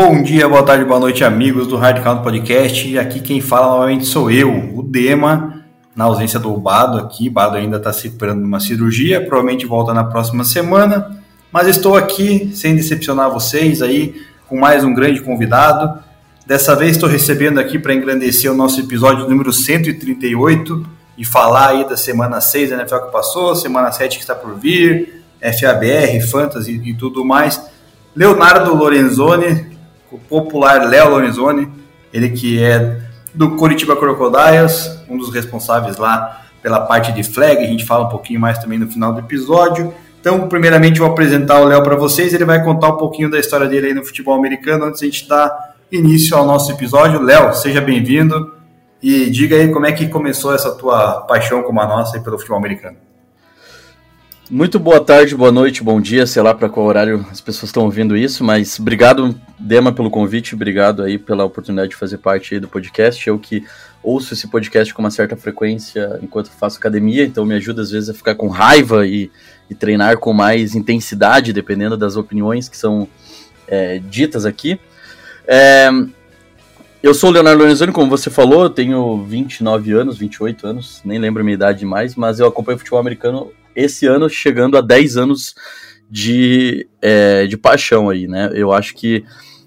Bom dia, boa tarde, boa noite, amigos do Hard Count Podcast. Aqui quem fala novamente sou eu, o Dema, na ausência do Bado aqui. Bado ainda está se preparando uma cirurgia, provavelmente volta na próxima semana. Mas estou aqui, sem decepcionar vocês, aí com mais um grande convidado. Dessa vez estou recebendo aqui para engrandecer o nosso episódio número 138 e falar aí da semana 6 da NFL que passou, semana 7 que está por vir, FABR, Fantasy e tudo mais. Leonardo Lorenzoni, o popular Léo Lorenzoni, ele que é do Curitiba Crocodiles, um dos responsáveis lá pela parte de flag, a gente fala um pouquinho mais também no final do episódio. Então, primeiramente, vou apresentar o Léo para vocês, ele vai contar um pouquinho da história dele aí no futebol americano, antes a gente dar início ao nosso episódio. Léo, seja bem-vindo e diga aí como é que começou essa tua paixão como a nossa aí pelo futebol americano. Muito boa tarde, boa noite, bom dia, sei lá para qual horário as pessoas estão ouvindo isso, mas obrigado, Dema, pelo convite, obrigado aí pela oportunidade de fazer parte do podcast. Eu que ouço esse podcast com uma certa frequência enquanto faço academia, então me ajuda às vezes a ficar com raiva e, e treinar com mais intensidade, dependendo das opiniões que são é, ditas aqui. É, eu sou o Leonardo Lorenzoni, como você falou, eu tenho 29 anos, 28 anos, nem lembro a minha idade mais, mas eu acompanho futebol americano esse ano chegando a 10 anos de, é, de paixão aí, né? Eu acho que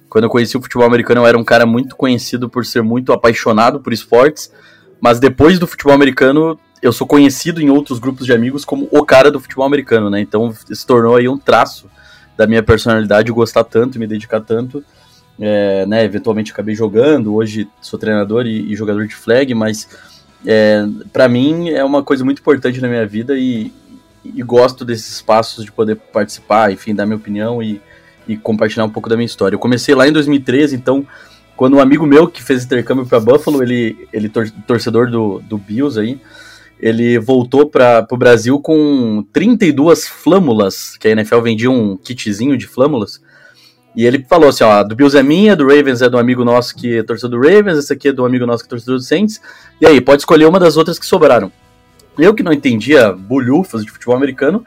quando eu conheci o futebol americano eu era um cara muito conhecido por ser muito apaixonado por esportes, mas depois do futebol americano eu sou conhecido em outros grupos de amigos como o cara do futebol americano, né? Então se tornou aí um traço da minha personalidade gostar tanto, me dedicar tanto. É, né, eventualmente acabei jogando, hoje sou treinador e, e jogador de flag, mas é, para mim é uma coisa muito importante na minha vida e, e gosto desses espaços de poder participar, enfim, dar minha opinião e, e compartilhar um pouco da minha história. Eu comecei lá em 2013, então, quando um amigo meu que fez intercâmbio para Buffalo, ele, ele tor torcedor do, do Bills aí, ele voltou para o Brasil com 32 flâmulas, que a NFL vendia um kitzinho de flâmulas, e ele falou assim, ó, do Bills é minha, do Ravens é do amigo nosso que é torcedor do Ravens, esse aqui é do amigo nosso que é torcedor do Saints, e aí, pode escolher uma das outras que sobraram. Eu que não entendia bolhufas de futebol americano,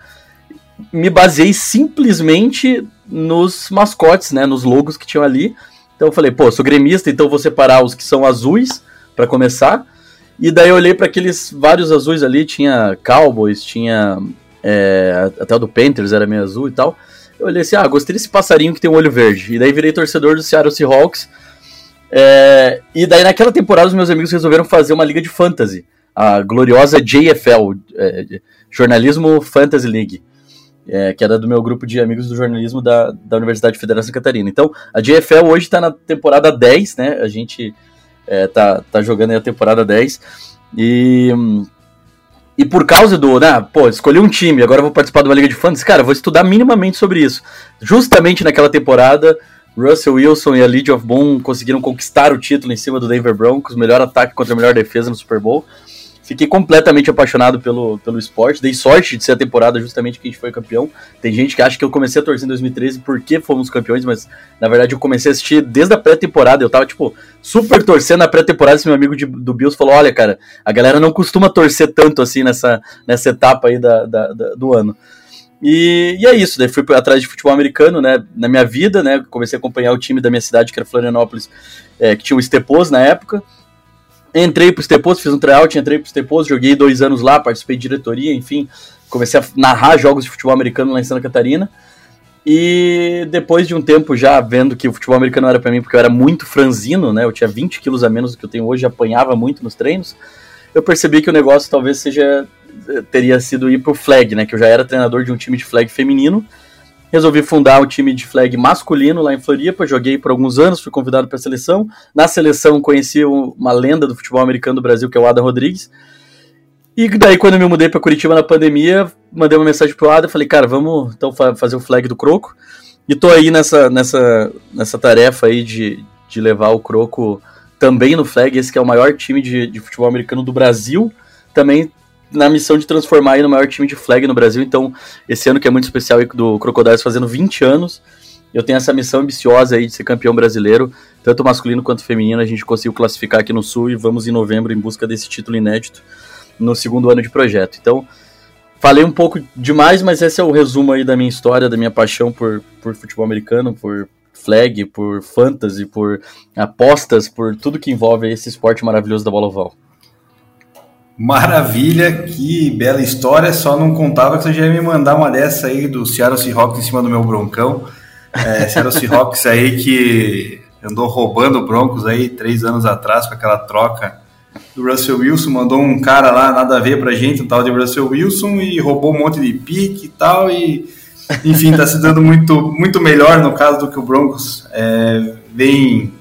me baseei simplesmente nos mascotes, né, nos logos que tinham ali. Então eu falei, pô, sou gremista, então vou separar os que são azuis para começar. E daí eu olhei para aqueles vários azuis ali, tinha Cowboys, tinha é, até o do Panthers era meio azul e tal. Eu olhei assim, ah, gostei desse passarinho que tem um olho verde. E daí virei torcedor do Seattle Seahawks. É, e daí naquela temporada os meus amigos resolveram fazer uma liga de fantasy a gloriosa JFL, é, Jornalismo Fantasy League, é, que era do meu grupo de amigos do jornalismo da, da Universidade Federal de Santa Catarina. Então, a JFL hoje está na temporada 10, né? A gente é, tá, tá jogando aí a temporada 10. E, e por causa do, né, pô, escolhi um time, agora vou participar de uma liga de fantasy, cara, vou estudar minimamente sobre isso. Justamente naquela temporada, Russell Wilson e a Legion of Boom conseguiram conquistar o título em cima do Denver Broncos, melhor ataque contra a melhor defesa no Super Bowl. Fiquei completamente apaixonado pelo, pelo esporte. Dei sorte de ser a temporada justamente que a gente foi campeão. Tem gente que acha que eu comecei a torcer em 2013 porque fomos campeões, mas na verdade eu comecei a assistir desde a pré-temporada. Eu tava, tipo, super torcendo na pré-temporada. Esse meu amigo de, do Bills falou: Olha, cara, a galera não costuma torcer tanto assim nessa, nessa etapa aí da, da, da do ano. E, e, é isso, daí fui atrás de futebol americano, né, na minha vida, né, comecei a acompanhar o time da minha cidade, que era Florianópolis, é, que tinha o Stepos na época, Entrei pro Stepos, fiz um tryout, entrei pro Stepos, joguei dois anos lá, participei de diretoria, enfim, comecei a narrar jogos de futebol americano lá em Santa Catarina. E depois de um tempo já vendo que o futebol americano era para mim, porque eu era muito franzino, né? Eu tinha 20 quilos a menos do que eu tenho hoje, apanhava muito nos treinos. Eu percebi que o negócio talvez seja teria sido ir pro flag, né? Que eu já era treinador de um time de flag feminino. Resolvi fundar o time de flag masculino lá em Floripa, joguei por alguns anos, fui convidado para a seleção. Na seleção conheci uma lenda do futebol americano do Brasil, que é o Adam Rodrigues. E daí, quando eu me mudei para Curitiba na pandemia, mandei uma mensagem pro Adam, falei, cara, vamos então fazer o flag do Croco. E tô aí nessa, nessa, nessa tarefa aí de, de levar o Croco também no flag, esse que é o maior time de, de futebol americano do Brasil, também na missão de transformar aí no maior time de flag no Brasil. Então, esse ano que é muito especial do Crocodiles fazendo 20 anos, eu tenho essa missão ambiciosa aí de ser campeão brasileiro, tanto masculino quanto feminino. A gente conseguiu classificar aqui no Sul e vamos em novembro em busca desse título inédito no segundo ano de projeto. Então, falei um pouco demais, mas esse é o resumo aí da minha história, da minha paixão por, por futebol americano, por flag, por fantasy, por apostas, por tudo que envolve esse esporte maravilhoso da bola oval. Maravilha, que bela história. Só não contava que você já ia me mandar uma dessa aí do Seattle Seahawks em cima do meu broncão. É, Seattle Seahawks aí que andou roubando Broncos aí três anos atrás com aquela troca do Russell Wilson. Mandou um cara lá, nada a ver pra gente, um tal de Russell Wilson, e roubou um monte de pique e tal. E enfim, está se dando muito, muito melhor no caso do que o Broncos é, vem,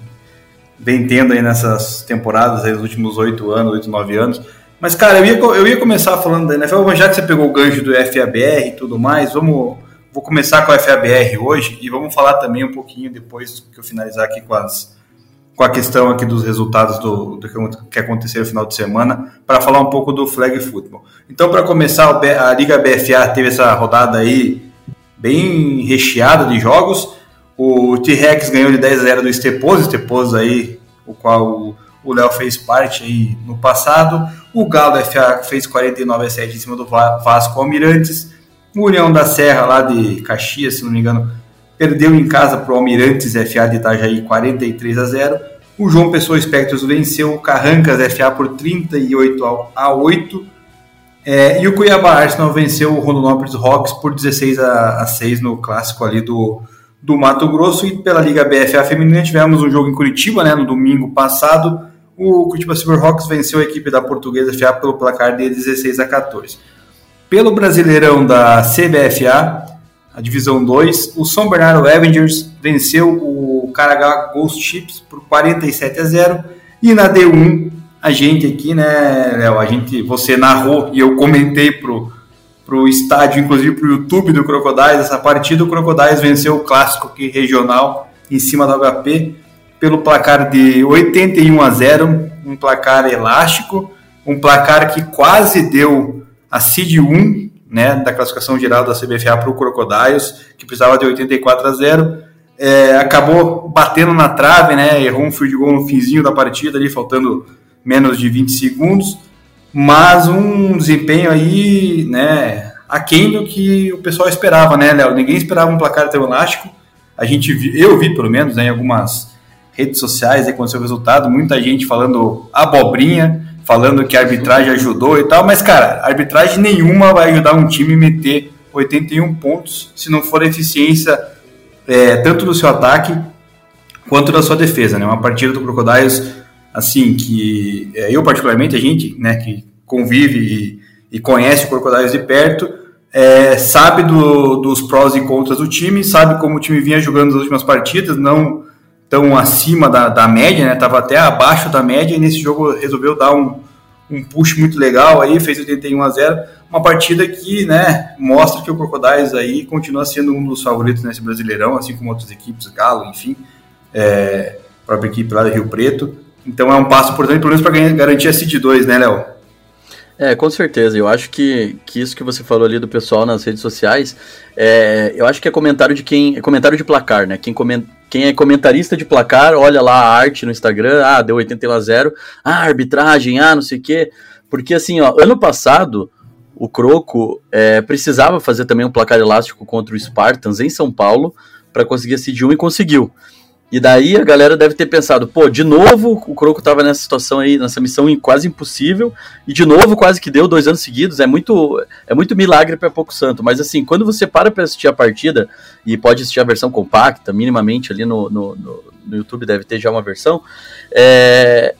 vem tendo aí nessas temporadas, aí, nos últimos oito anos, oito, nove anos. Mas, cara, eu ia, eu ia começar falando da NFL, já que você pegou o gancho do FABR e tudo mais, vamos, vou começar com a FABR hoje e vamos falar também um pouquinho depois que eu finalizar aqui com, as, com a questão aqui dos resultados do, do que aconteceu no final de semana, para falar um pouco do flag football. Então, para começar, a Liga BFA teve essa rodada aí bem recheada de jogos. O T-Rex ganhou de 10 a 0 do Esteposo, Esteposo aí, o qual o Léo fez parte aí no passado. O Galo FA fez 49 a 7 em cima do Vasco Almirantes. O União da Serra, lá de Caxias, se não me engano, perdeu em casa para o Almirantes FA de Itajaí 43 a 0. O João Pessoa Espectros venceu o Carrancas FA por 38 a 8. É, e o Cuiabá Arsenal venceu o Rondonópolis Rocks por 16 a, 6 no clássico ali do, do Mato Grosso. E pela Liga BFA Feminina tivemos um jogo em Curitiba, né, no domingo passado, o Curitiba Silverhawks venceu a equipe da Portuguesa FA pelo placar de 16 a 14. Pelo Brasileirão da CBFA, a divisão 2, o São Bernardo Avengers venceu o Caragá Ghost Chips por 47 a 0 e na D1 a gente aqui, né, Léo, a gente você narrou e eu comentei pro pro estádio, inclusive pro YouTube do Crocodiles, essa partida o Crocodiles venceu o clássico aqui regional em cima do HP pelo placar de 81 a 0, um placar elástico, um placar que quase deu a seed 1, né, da classificação geral da CBFA para o Crocodiles, que precisava de 84 a 0. É, acabou batendo na trave, né, errou um field goal no finzinho da partida ali, faltando menos de 20 segundos, mas um desempenho aí, né, aquém do que o pessoal esperava, né, Léo? Ninguém esperava um placar tão elástico. A gente, eu vi pelo menos, né, em algumas redes sociais aí com o seu resultado, muita gente falando abobrinha, falando que a arbitragem ajudou e tal, mas cara, arbitragem nenhuma vai ajudar um time a meter 81 pontos se não for a eficiência é, tanto do seu ataque quanto da sua defesa, né? Uma partida do Crocodiles, assim, que é, eu particularmente, a gente, né, que convive e, e conhece o Crocodiles de perto, é, sabe do, dos prós e contras do time, sabe como o time vinha jogando nas últimas partidas, não tão acima da, da média, né? Tava até abaixo da média e nesse jogo resolveu dar um, um push muito legal aí, fez 81 a 0. Uma partida que, né, mostra que o Crocodiles aí continua sendo um dos favoritos nesse Brasileirão, assim como outras equipes, Galo, enfim, é, própria equipe lá do Rio Preto. Então é um passo importante, pelo menos para garantir a City 2, né, Léo? É, com certeza. Eu acho que, que isso que você falou ali do pessoal nas redes sociais, é, eu acho que é comentário de quem. É comentário de placar, né? Quem, coment, quem é comentarista de placar, olha lá a arte no Instagram, ah, deu 81 a 0, ah, arbitragem, ah, não sei o quê. Porque assim, ó, ano passado, o Croco é, precisava fazer também um placar elástico contra o Spartans em São Paulo para conseguir a Cid 1 e conseguiu. E daí a galera deve ter pensado, pô, de novo o Croco tava nessa situação aí, nessa missão quase impossível, e de novo quase que deu dois anos seguidos, é muito é muito milagre para pouco santo, mas assim, quando você para para assistir a partida, e pode assistir a versão compacta, minimamente ali no, no, no, no YouTube deve ter já uma versão, é,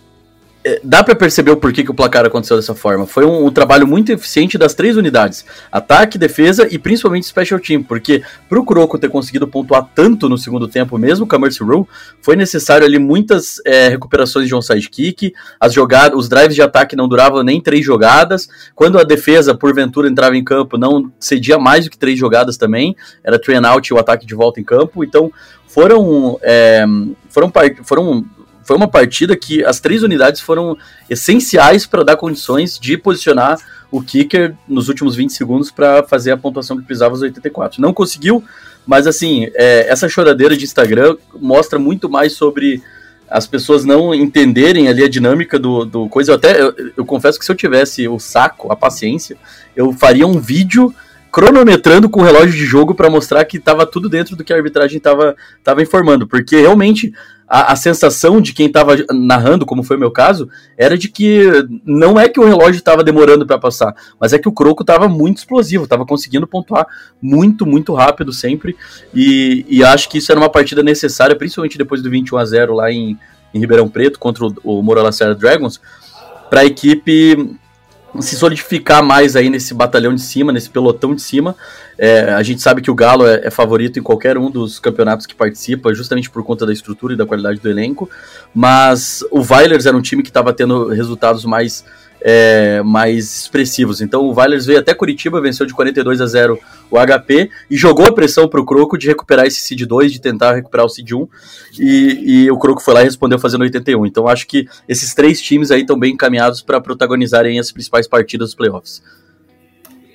dá para perceber o porquê que o placar aconteceu dessa forma. Foi um, um, trabalho muito eficiente das três unidades: ataque, defesa e principalmente special team. Porque para o Kuroko ter conseguido pontuar tanto no segundo tempo, mesmo com a Mercy Rule, foi necessário ali muitas é, recuperações de onside kick. As jogadas, os drives de ataque não duravam nem três jogadas. Quando a defesa, porventura, entrava em campo, não cedia mais do que três jogadas também. Era train out e o ataque de volta em campo. Então foram é, foram, foram foi uma partida que as três unidades foram essenciais para dar condições de posicionar o kicker nos últimos 20 segundos para fazer a pontuação que precisava os 84. Não conseguiu, mas assim, é, essa choradeira de Instagram mostra muito mais sobre as pessoas não entenderem ali a dinâmica do, do coisa. Eu até eu, eu confesso que se eu tivesse o saco, a paciência, eu faria um vídeo cronometrando com o relógio de jogo para mostrar que estava tudo dentro do que a arbitragem estava informando, porque realmente a, a sensação de quem estava narrando, como foi o meu caso, era de que não é que o relógio estava demorando para passar, mas é que o Croco estava muito explosivo, estava conseguindo pontuar muito, muito rápido sempre. E, e, acho que isso era uma partida necessária, principalmente depois do 21 a 0 lá em, em Ribeirão Preto contra o, o Moura Lacerda Dragons, para a equipe se solidificar mais aí nesse batalhão de cima, nesse pelotão de cima. É, a gente sabe que o Galo é, é, favorito em qualquer um dos campeonatos que participa, justamente por conta da estrutura e da qualidade do elenco. Mas o Vailers era um time que estava tendo resultados mais é, mais expressivos. Então o Vailers veio até Curitiba, venceu de 42 a 0 o HP e jogou a pressão para o Croco de recuperar esse Seed 2, de tentar recuperar o Seed 1. E, e o Croco foi lá e respondeu fazendo 81. Então acho que esses três times aí estão bem encaminhados para protagonizarem as principais partidas dos playoffs.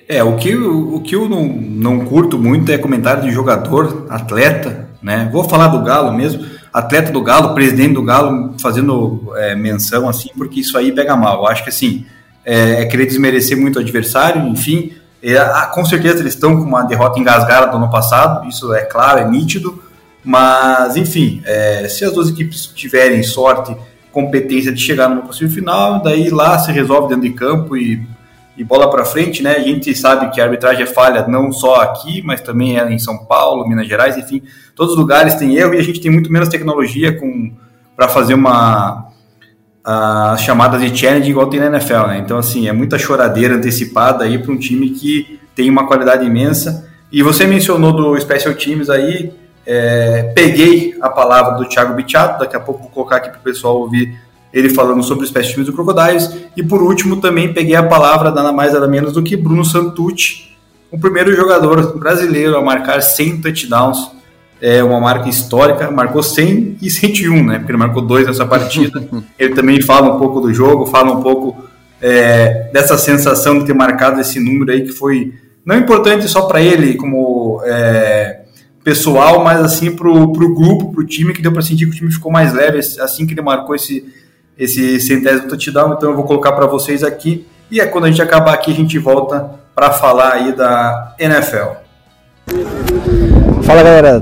É, o que, o que eu não, não curto muito é comentário de jogador, atleta, né? Vou falar do Galo mesmo atleta do Galo, presidente do Galo, fazendo é, menção assim, porque isso aí pega mal. Eu acho que assim, é, é querer desmerecer muito o adversário, enfim. É, com certeza eles estão com uma derrota engasgada do ano passado, isso é claro, é nítido, mas enfim, é, se as duas equipes tiverem sorte, competência de chegar numa possível final, daí lá se resolve dentro de campo e e bola para frente, né? A gente sabe que a arbitragem é falha não só aqui, mas também é em São Paulo, Minas Gerais, enfim, todos os lugares tem erro e a gente tem muito menos tecnologia para fazer uma as chamadas de challenge igual tem na NFL, né? Então assim, é muita choradeira antecipada aí para um time que tem uma qualidade imensa. E você mencionou do Special Teams aí, é, peguei a palavra do Thiago Bichato, daqui a pouco vou colocar aqui para o pessoal ouvir ele falando sobre os pés do Crocodiles. E por último, também peguei a palavra nada mais nada menos do que Bruno Santucci, o primeiro jogador brasileiro a marcar 100 touchdowns. É uma marca histórica, marcou 100 e 101, né? Porque ele marcou dois nessa partida. ele também fala um pouco do jogo, fala um pouco é, dessa sensação de ter marcado esse número aí que foi não importante só para ele como é, pessoal, mas assim para o grupo, para o time, que deu para sentir que o time ficou mais leve assim que ele marcou esse, esse centésimo touchdown, então eu vou colocar para vocês aqui. E é quando a gente acabar aqui, a gente volta para falar aí da NFL. Fala galera,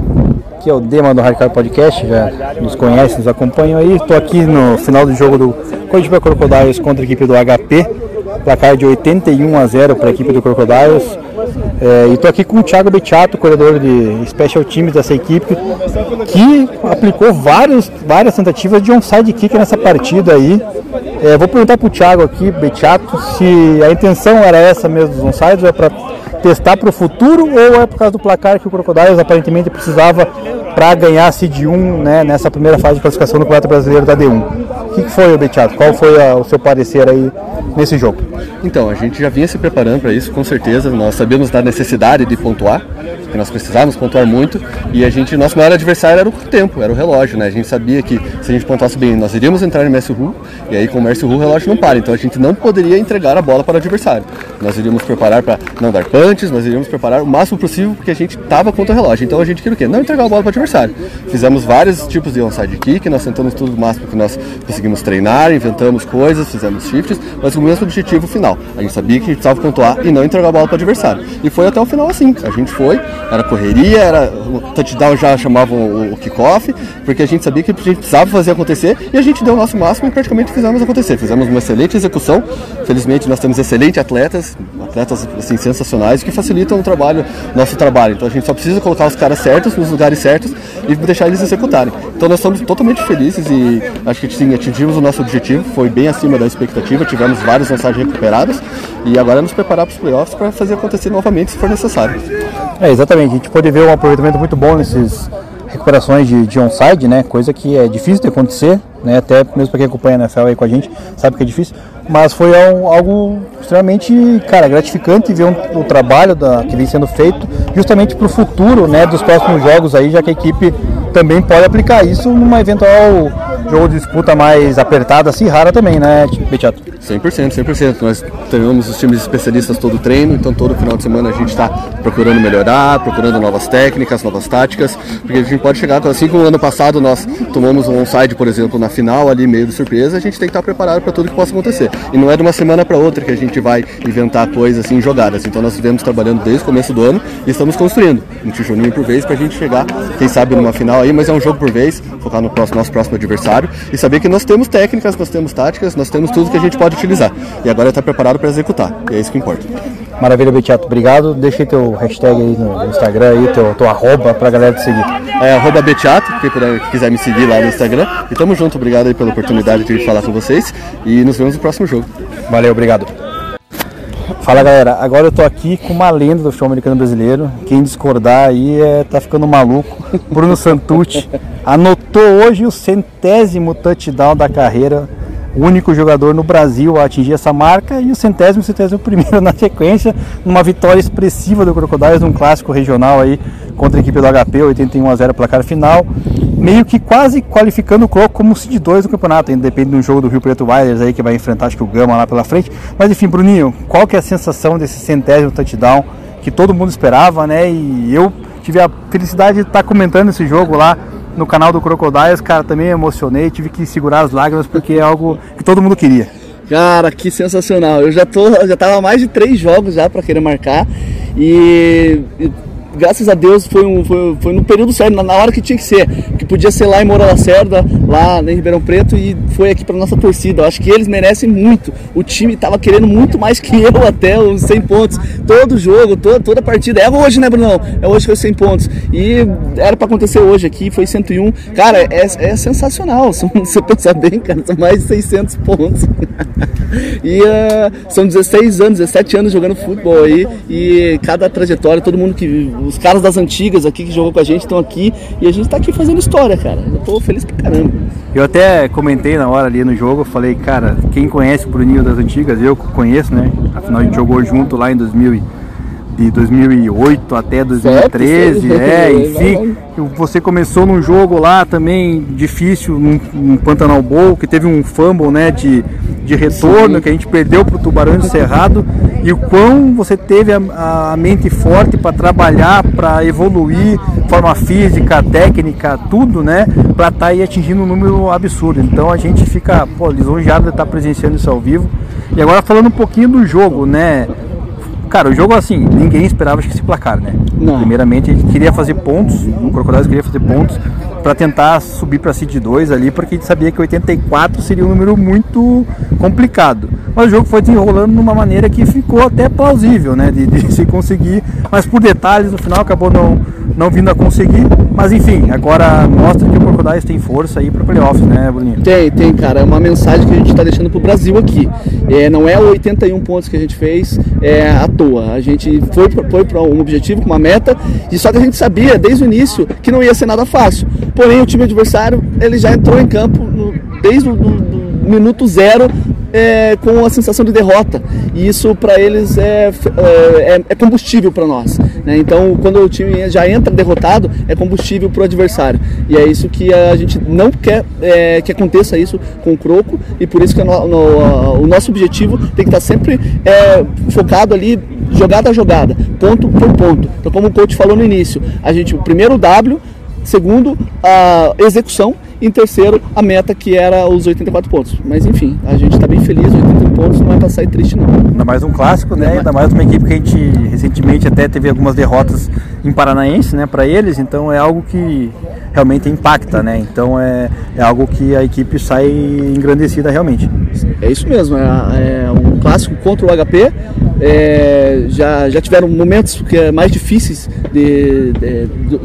aqui é o Dema do Hardcore Podcast, já nos conhecem, nos acompanham aí. Estou aqui no final do jogo do Curitiba Crocodiles contra a equipe do HP, placar de 81 a 0 para a equipe do Crocodiles. É, e estou aqui com o Thiago Bechato, corredor de Special Teams dessa equipe, que aplicou vários, várias tentativas de onside kick nessa partida aí. É, vou perguntar para o Thiago aqui, Bechato, se a intenção era essa mesmo dos onsides, ou é para testar para o futuro, ou é por causa do placar que o Crocodiles aparentemente precisava para ganhar a Seed 1 né, nessa primeira fase de classificação do Campeonato Brasileiro da D1. O que, que foi, Bechato? Qual foi a, o seu parecer aí nesse jogo? Então, a gente já vinha se preparando para isso, com certeza. Nós sabíamos da necessidade de pontuar, que nós precisávamos pontuar muito, e a gente, nosso maior adversário era o tempo, era o relógio, né? A gente sabia que se a gente pontuasse bem, nós iríamos entrar no Messi Ru, e aí com o Messi Ru o relógio não para, então a gente não poderia entregar a bola para o adversário. Nós iríamos preparar para não dar punches, nós iríamos preparar o máximo possível, porque a gente estava contra o relógio. Então a gente queria o quê? Não entregar a bola para o adversário. Fizemos vários tipos de onside kick, nós tentamos tudo o máximo que nós conseguimos treinar, inventamos coisas, fizemos shifts, mas o mesmo objetivo final. A gente sabia que a gente precisava pontuar e não entregar a bola para o adversário. E foi até o final assim. A gente foi, era correria, era o touchdown já chamavam o, o kickoff, porque a gente sabia que a gente precisava fazer acontecer e a gente deu o nosso máximo e praticamente fizemos acontecer. Fizemos uma excelente execução. Felizmente nós temos excelentes atletas, atletas assim, sensacionais que facilitam o trabalho, nosso trabalho. Então a gente só precisa colocar os caras certos nos lugares certos e deixar eles executarem. Então nós estamos totalmente felizes e acho que sim, atingimos o nosso objetivo, foi bem acima da expectativa, tivemos várias mensagens recuperadas e agora é nos preparar para os playoffs para fazer acontecer novamente se for necessário. É, exatamente, a gente pode ver um aproveitamento muito bom nesses recuperações de, de onside, né? Coisa que é difícil de acontecer, né? Até mesmo para quem acompanha a NFL aí com a gente, sabe que é difícil. Mas foi um, algo extremamente, cara, gratificante ver um, o trabalho da, que vem sendo feito justamente para o futuro, né? Dos próximos jogos aí, já que a equipe também pode aplicar isso numa eventual jogo de disputa mais apertada, assim, rara também, né, Betiato? 100%, 100%. Nós temos os times especialistas todo treino, então todo final de semana a gente está procurando melhorar, procurando novas técnicas, novas táticas, porque a gente pode chegar, assim como no ano passado nós tomamos um onside, por exemplo, na final ali, meio de surpresa, a gente tem que estar preparado para tudo que possa acontecer. E não é de uma semana para outra que a gente vai inventar coisas assim jogadas. Então nós vivemos trabalhando desde o começo do ano e estamos construindo um tijolinho por vez para a gente chegar, quem sabe, numa final aí, mas é um jogo por vez, focar no nosso próximo adversário e saber que nós temos técnicas, nós temos táticas, nós temos tudo que a gente pode utilizar. E agora está preparado para executar. E é isso que importa. Maravilha, Betiato. Obrigado. Deixa aí teu hashtag aí no Instagram, aí, teu, teu arroba pra galera te seguir. É arroba Betiato, quem quiser me seguir lá no Instagram. E tamo junto. Obrigado aí pela oportunidade de falar com vocês. E nos vemos no próximo jogo. Valeu, obrigado. Fala galera, agora eu tô aqui com uma lenda do futebol americano brasileiro. Quem discordar aí é, tá ficando maluco. Bruno Santucci anotou hoje o centésimo touchdown da carreira. O único jogador no Brasil a atingir essa marca e o centésimo, centésimo primeiro na sequência, numa vitória expressiva do Crocodiles num clássico regional aí contra a equipe do HP, 81 a 0 placar final meio que quase qualificando o Croco como seed 2 do campeonato, ainda depende de um jogo do Rio Preto Wilders aí que vai enfrentar acho que o Gama lá pela frente. Mas enfim, Bruninho, qual que é a sensação desse centésimo touchdown que todo mundo esperava, né? E eu tive a felicidade de estar comentando esse jogo lá no canal do Crocodiles, cara, também emocionei, tive que segurar as lágrimas porque é algo que todo mundo queria. Cara, que sensacional. Eu já tô, já tava mais de três jogos já para querer marcar e graças a Deus foi, um, foi, foi no período certo, na, na, hora que tinha que ser. Que podia ser lá em Moura Lacerda, lá em Ribeirão Preto, e foi aqui para nossa torcida. Eu acho que eles merecem muito. O time estava querendo muito mais que eu até os 100 pontos. Todo jogo, toda, toda partida. É hoje, né, Brunão? É hoje que foi 100 pontos. E era para acontecer hoje aqui, foi 101. Cara, é, é sensacional. Se você pensar bem, cara, são mais de 600 pontos. e uh, são 16 anos, 17 anos jogando futebol aí. E cada trajetória, todo mundo que os caras das antigas aqui que jogou com a gente estão aqui e a gente está aqui fazendo história, cara. Eu tô feliz pra caramba. Eu até comentei na hora ali no jogo, eu falei, cara, quem conhece o Bruninho das antigas, eu conheço, né? Afinal a gente jogou junto lá em 2000 de 2008 até 2013, é, enfim, você começou num jogo lá também difícil, num, num Pantanal Bowl, que teve um fumble, né, de, de retorno, Sim. que a gente perdeu pro Tubarão de Cerrado, e o quão você teve a, a mente forte para trabalhar, para evoluir, forma física, técnica, tudo, né, para estar tá aí atingindo um número absurdo. Então a gente fica, pô, lisonjeado de estar tá presenciando isso ao vivo. E agora falando um pouquinho do jogo, né, Cara, o jogo assim, ninguém esperava que esse placar, né? Não. Primeiramente, ele queria fazer pontos, o Crocodiles queria fazer pontos para tentar subir para City 2 ali, porque a gente sabia que 84 seria um número muito complicado. Mas o jogo foi desenrolando de uma maneira que ficou até plausível, né? De, de se conseguir, mas por detalhes no final acabou não, não vindo a conseguir. Mas enfim, agora mostra que o Crocodiles tem força aí para playoffs, né, Bruninho? Tem, tem, cara. É uma mensagem que a gente está deixando pro Brasil aqui. É, não é 81 pontos que a gente fez é, à toa. A gente foi, foi para um objetivo, uma meta, e só que a gente sabia desde o início que não ia ser nada fácil. Porém, o time adversário ele já entrou em campo no, desde o minuto zero é, com a sensação de derrota. E isso para eles é, é, é combustível para nós. Né? Então, quando o time já entra derrotado, é combustível para o adversário. E é isso que a gente não quer é, que aconteça isso com o Croco. E por isso que no, no, o nosso objetivo tem que estar sempre é, focado ali, jogada a jogada, ponto por ponto. Então, como o coach falou no início, a gente, o primeiro W, segundo, a execução em terceiro, a meta que era os 84 pontos. Mas enfim, a gente está bem feliz, 80 pontos não é para sair triste não. Ainda mais um clássico, né? Ainda mais uma equipe que a gente recentemente até teve algumas derrotas em Paranaense, né, para eles, então é algo que realmente impacta, né? Então é, é algo que a equipe sai engrandecida realmente. É isso mesmo, é, é um clássico contra o HP. É, já, já tiveram momentos que é mais difíceis de, de, de,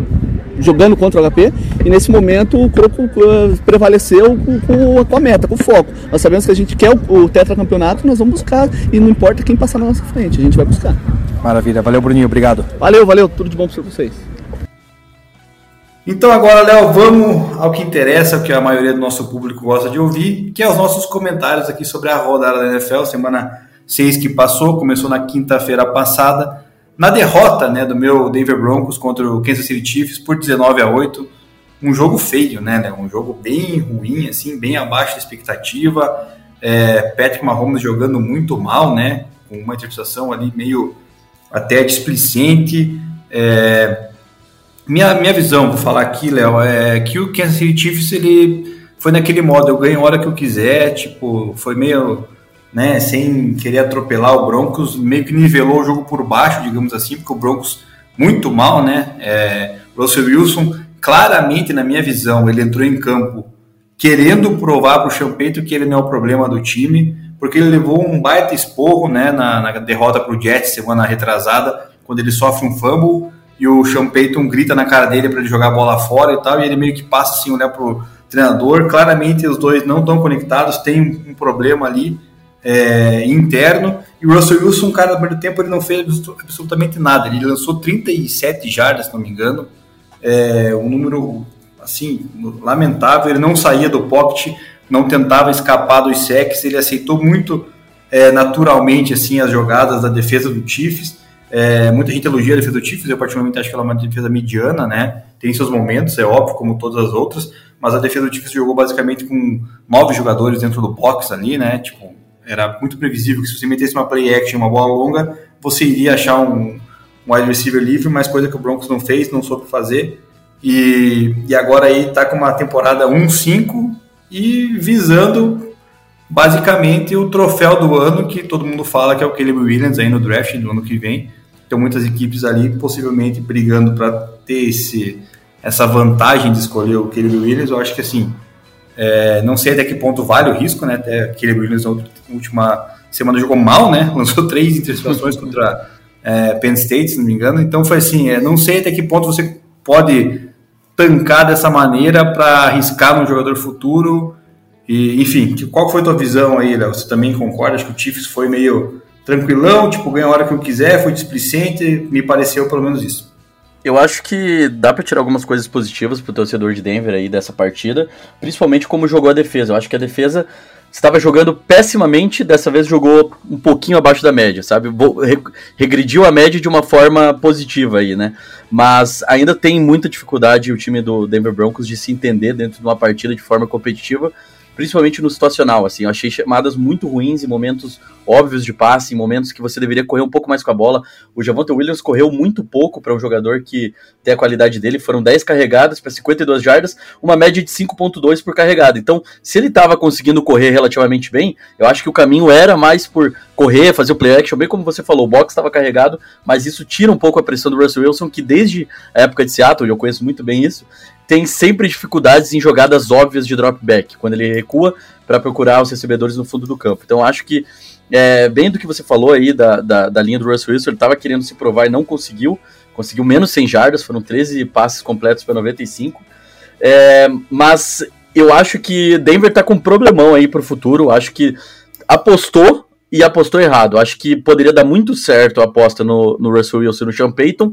jogando contra o HP e nesse momento o Croco uh, prevaleceu com, com, com, a meta, com o foco. Nós sabemos que a gente quer o, o tetracampeonato, nós vamos buscar e não importa quem passar na nossa frente, a gente vai buscar. Maravilha, valeu Bruninho, obrigado. Valeu, valeu, tudo de bom para vocês. Então agora, Léo, vamos ao que interessa, o que a maioria do nosso público gosta de ouvir, que é os nossos comentários aqui sobre a rodada da NFL, semana 6 que passou, começou na quinta-feira passada, na derrota né, do meu Denver Broncos contra o Kansas City Chiefs por 19 a 8, um jogo feio, né, um jogo bem ruim, assim, bem abaixo da expectativa, é, Patrick Mahomes jogando muito mal, né, com uma interpretação ali meio até displicente, é, minha, minha visão, vou falar aqui, Léo, é que o Kansas City Chiefs ele foi naquele modo, eu ganho a hora que eu quiser, tipo, foi meio, né, sem querer atropelar o Broncos, meio que nivelou o jogo por baixo, digamos assim, porque o Broncos muito mal, né, é, Russell Wilson, claramente, na minha visão, ele entrou em campo querendo provar para o Champeito que ele não é o problema do time, porque ele levou um baita esporro, né, na, na derrota para o Jets semana retrasada, quando ele sofre um fumble, e o Sean grita na cara dele para ele jogar a bola fora e tal, e ele meio que passa assim, olhar pro treinador. Claramente os dois não estão conectados, tem um problema ali é, interno. E o Russell Wilson, cara, no primeiro tempo ele não fez absolutamente nada. Ele lançou 37 jardas, se não me engano, é, um número assim lamentável. Ele não saía do pocket, não tentava escapar dos sacks. Ele aceitou muito é, naturalmente assim as jogadas da defesa do Chiefs. É, muita gente elogia a defesa do Chiefs, eu particularmente acho que ela é uma defesa mediana, né? Tem seus momentos, é óbvio, como todas as outras, mas a defesa do Chiefs jogou basicamente com nove jogadores dentro do box ali, né? Tipo, era muito previsível que se você metesse uma play action, uma bola longa, você iria achar um, um wide receiver livre, mas coisa que o Broncos não fez, não soube fazer. E, e agora aí tá com uma temporada 1-5 e visando basicamente o troféu do ano que todo mundo fala que é o Caleb Williams aí no draft do ano que vem tem muitas equipes ali possivelmente brigando para ter esse, essa vantagem de escolher o Caleb Williams. Eu acho que assim, é, não sei até que ponto vale o risco, né? Até Caleb Williams na última semana jogou mal, né? Lançou três interceptações contra é, Penn State, se não me engano. Então foi assim, é, não sei até que ponto você pode tancar dessa maneira para arriscar no jogador futuro. E, enfim, qual foi a tua visão aí, Léo? Você também concorda? Acho que o Chiefs foi meio tranquilão, tipo, ganha a hora que eu quiser, foi displicente, me pareceu pelo menos isso. Eu acho que dá para tirar algumas coisas positivas pro torcedor de Denver aí dessa partida, principalmente como jogou a defesa. Eu acho que a defesa estava jogando pessimamente, dessa vez jogou um pouquinho abaixo da média, sabe? Regrediu a média de uma forma positiva aí, né? Mas ainda tem muita dificuldade o time do Denver Broncos de se entender dentro de uma partida de forma competitiva principalmente no situacional, assim, eu achei chamadas muito ruins em momentos óbvios de passe, em momentos que você deveria correr um pouco mais com a bola. O Javonte Williams correu muito pouco para um jogador que tem a qualidade dele, foram 10 carregadas para 52 jardas, uma média de 5.2 por carregada. Então, se ele estava conseguindo correr relativamente bem, eu acho que o caminho era mais por correr, fazer o play action, bem como você falou, o box estava carregado, mas isso tira um pouco a pressão do Russell Wilson, que desde a época de Seattle, eu conheço muito bem isso, tem sempre dificuldades em jogadas óbvias de dropback, quando ele recua para procurar os recebedores no fundo do campo. Então acho que, é, bem do que você falou aí da, da, da linha do Russell Wilson, ele estava querendo se provar e não conseguiu. Conseguiu menos 100 jardas, foram 13 passes completos para 95. É, mas eu acho que Denver está com um problemão aí para o futuro. Acho que apostou e apostou errado. Acho que poderia dar muito certo a aposta no, no Russell Wilson e no Sean Payton,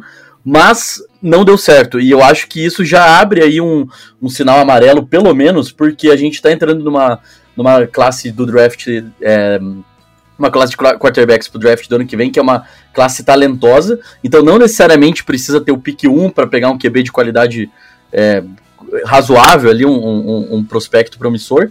mas não deu certo. E eu acho que isso já abre aí um, um sinal amarelo, pelo menos, porque a gente está entrando numa, numa classe do draft. É, uma classe de quarterbacks pro draft do ano que vem, que é uma classe talentosa. Então não necessariamente precisa ter o pick 1 para pegar um QB de qualidade é, razoável ali, um, um, um prospecto promissor.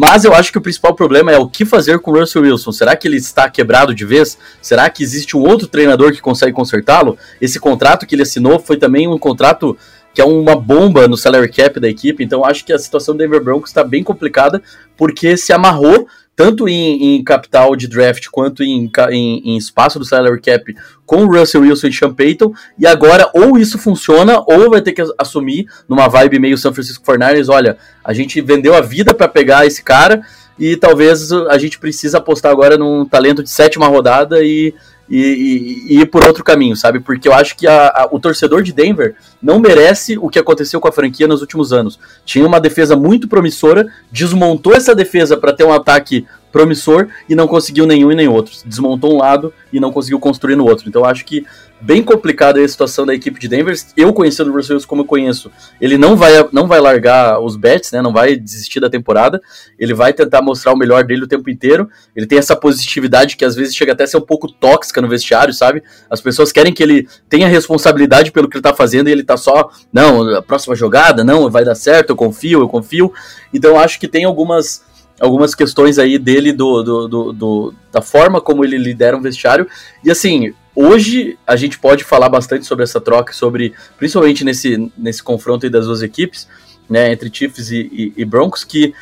Mas eu acho que o principal problema é o que fazer com o Russell Wilson. Será que ele está quebrado de vez? Será que existe um outro treinador que consegue consertá-lo? Esse contrato que ele assinou foi também um contrato que é uma bomba no salary cap da equipe. Então acho que a situação do Denver Broncos está bem complicada, porque se amarrou tanto em, em capital de draft quanto em, em, em, espaço do salary cap com o Russell Wilson e Sean Payton, e agora ou isso funciona, ou vai ter que assumir numa vibe meio São Francisco 49ers, olha, a gente vendeu a vida para pegar esse cara, e talvez a gente precisa apostar agora num talento de sétima rodada e e, e, e, ir por outro caminho, sabe? Porque eu acho que a, a, o torcedor de Denver não merece o que aconteceu com a franquia nos últimos anos. Tinha uma defesa muito promissora, desmontou essa defesa para ter um ataque promissor e não conseguiu nenhum e nem outro. Desmontou um lado e não conseguiu construir no outro. Então acho que bem complicada a situação da equipe de Denver. Eu conhecendo o Russell Wilson como eu conheço, ele não vai, não vai largar os bets, né? Não vai desistir da temporada. Ele vai tentar mostrar o melhor dele o tempo inteiro. Ele tem essa positividade que às vezes chega até a ser um pouco tóxica no vestiário, sabe? As pessoas querem que ele tenha responsabilidade pelo que ele tá fazendo e ele tá só, não, a próxima jogada, não, vai dar certo, eu confio, eu confio. Então acho que tem algumas algumas questões aí dele do, do, do, do, da forma como ele lidera um vestiário. E assim, Hoje a gente pode falar bastante sobre essa troca, sobre principalmente nesse, nesse confronto das duas equipes, né, entre Chiefs e, e, e, Broncos, que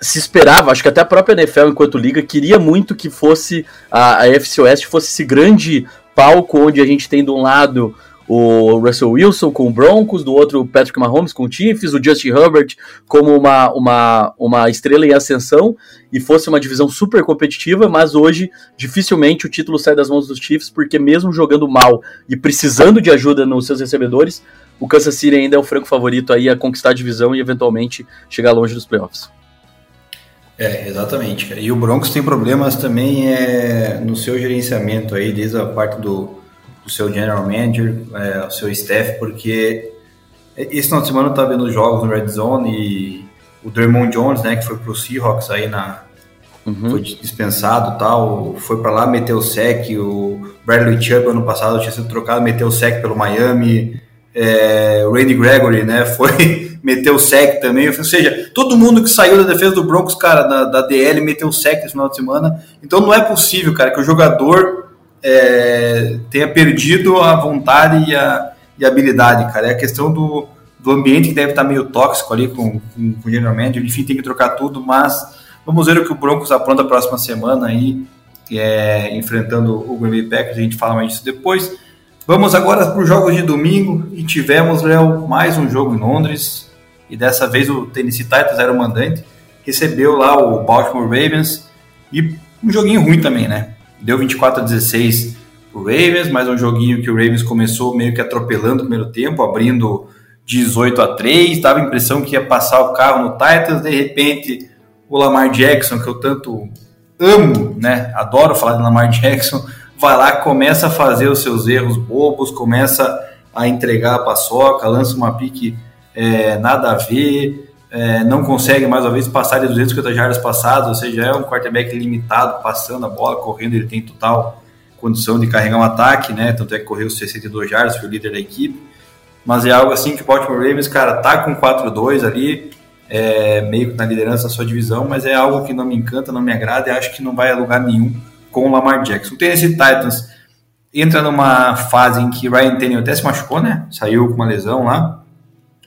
se esperava, acho que até a própria NFL, enquanto liga, queria muito que fosse a, a FC West fosse esse grande palco onde a gente tem de um lado o Russell Wilson com o Broncos, do outro o Patrick Mahomes com o Chiefs, o Justin Herbert como uma, uma, uma estrela em ascensão, e fosse uma divisão super competitiva, mas hoje dificilmente o título sai das mãos dos Chiefs, porque mesmo jogando mal e precisando de ajuda nos seus recebedores, o Kansas City ainda é o franco favorito aí a conquistar a divisão e eventualmente chegar longe dos playoffs. É, exatamente. E o Broncos tem problemas também é, no seu gerenciamento aí, desde a parte do, do seu general manager, é, o seu staff, porque esse final de semana eu estava vendo os jogos no Red Zone e o Dermond Jones, né, que foi pro Seahawks aí na uhum. foi dispensado tal, foi para lá meteu o sec, o Bradley Chubb ano passado tinha sido trocado, meteu o sec pelo Miami, é, o Randy Gregory, né, foi meteu o sec também, ou seja, todo mundo que saiu da defesa do Broncos, cara, da, da DL meteu o sec esse final de semana, então não é possível, cara, que o jogador é, tenha perdido a vontade e a, e a, habilidade, cara. É a questão do, do ambiente que deve estar meio tóxico ali com, com, com o General Manager. Enfim, tem que trocar tudo, mas vamos ver o que o Broncos apronta a próxima semana aí, é, enfrentando o Green Bay Packers. A gente fala mais disso depois. Vamos agora para os jogos de domingo e tivemos, Léo, mais um jogo em Londres. E dessa vez o Tennessee Titans era o mandante, recebeu lá o Baltimore Ravens e um joguinho ruim também, né? Deu 24 a 16 pro Ravens, mas um joguinho que o Ravens começou meio que atropelando o primeiro tempo, abrindo 18 a 3, dava a impressão que ia passar o carro no Titans, de repente o Lamar Jackson, que eu tanto amo, né? Adoro falar de Lamar Jackson, vai lá, começa a fazer os seus erros bobos, começa a entregar a paçoca, lança uma pique é, nada a ver, é, não consegue mais uma vez passar de 250 jardas passadas, ou seja, é um quarterback limitado, passando a bola, correndo, ele tem total condição de carregar um ataque, né? Tanto é que correu 62 jardas, foi o líder da equipe. Mas é algo assim que o Baltimore Ravens, cara, tá com 4-2 ali, é, meio que na liderança da sua divisão, mas é algo que não me encanta, não me agrada e acho que não vai a lugar nenhum com o Lamar Jackson. O Tennessee Titans entra numa fase em que Ryan Tannehill até se machucou, né? Saiu com uma lesão lá,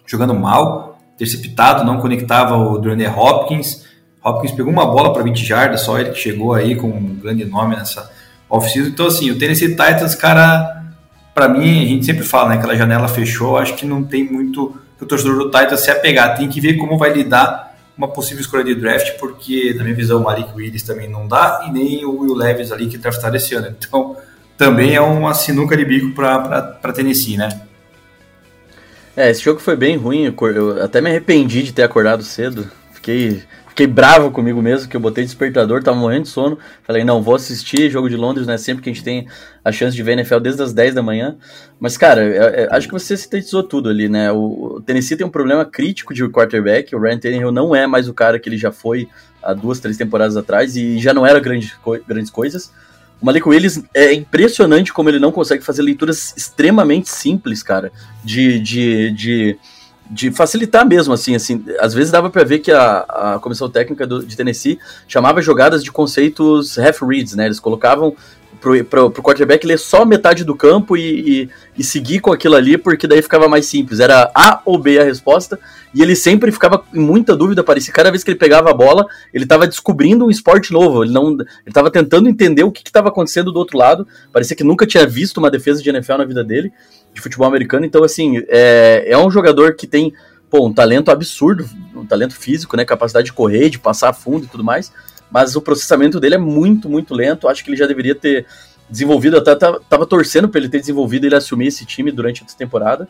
jogando mal interceptado, não conectava o Drew Hopkins. Hopkins pegou uma bola para 20 jardas, só ele que chegou aí com um grande nome nessa off-season. Então, assim, o Tennessee Titans, cara, para mim, a gente sempre fala, né? Aquela janela fechou, acho que não tem muito que o torcedor do Titans se apegar. Tem que ver como vai lidar uma possível escolha de draft, porque, na minha visão, o Malik Willis também não dá, e nem o Will Levis ali que draftaram esse ano. Então, também é uma sinuca de bico para Tennessee, né? É, esse jogo foi bem ruim. Eu até me arrependi de ter acordado cedo. Fiquei, fiquei bravo comigo mesmo, que eu botei despertador, tava morrendo de sono. Falei, não, vou assistir jogo de Londres, né? Sempre que a gente tem a chance de ver NFL desde as 10 da manhã. Mas, cara, eu, eu, acho que você sintetizou tudo ali, né? O, o, Tennessee tem um problema crítico de quarterback. O Ryan Tannehill não é mais o cara que ele já foi há duas, três temporadas atrás e já não era grande, grandes coisas. O Malik Willis é impressionante como ele não consegue fazer leituras extremamente simples, cara, de, de, de, de facilitar mesmo, assim, assim. Às vezes dava para ver que a, a comissão técnica do, de Tennessee chamava jogadas de conceitos half-reads, né? Eles colocavam pro, pro, pro quarterback ler só metade do campo e, e, e, seguir com aquilo ali, porque daí ficava mais simples. Era A ou B a resposta, e ele sempre ficava em muita dúvida, parecia cada vez que ele pegava a bola, ele estava descobrindo um esporte novo, ele não estava tentando entender o que estava acontecendo do outro lado, parecia que nunca tinha visto uma defesa de NFL na vida dele, de futebol americano, então assim, é, é um jogador que tem pô, um talento absurdo, um talento físico, né, capacidade de correr, de passar fundo e tudo mais, mas o processamento dele é muito, muito lento. Acho que ele já deveria ter desenvolvido, até tava torcendo para ele ter desenvolvido ele assumir esse time durante essa temporada.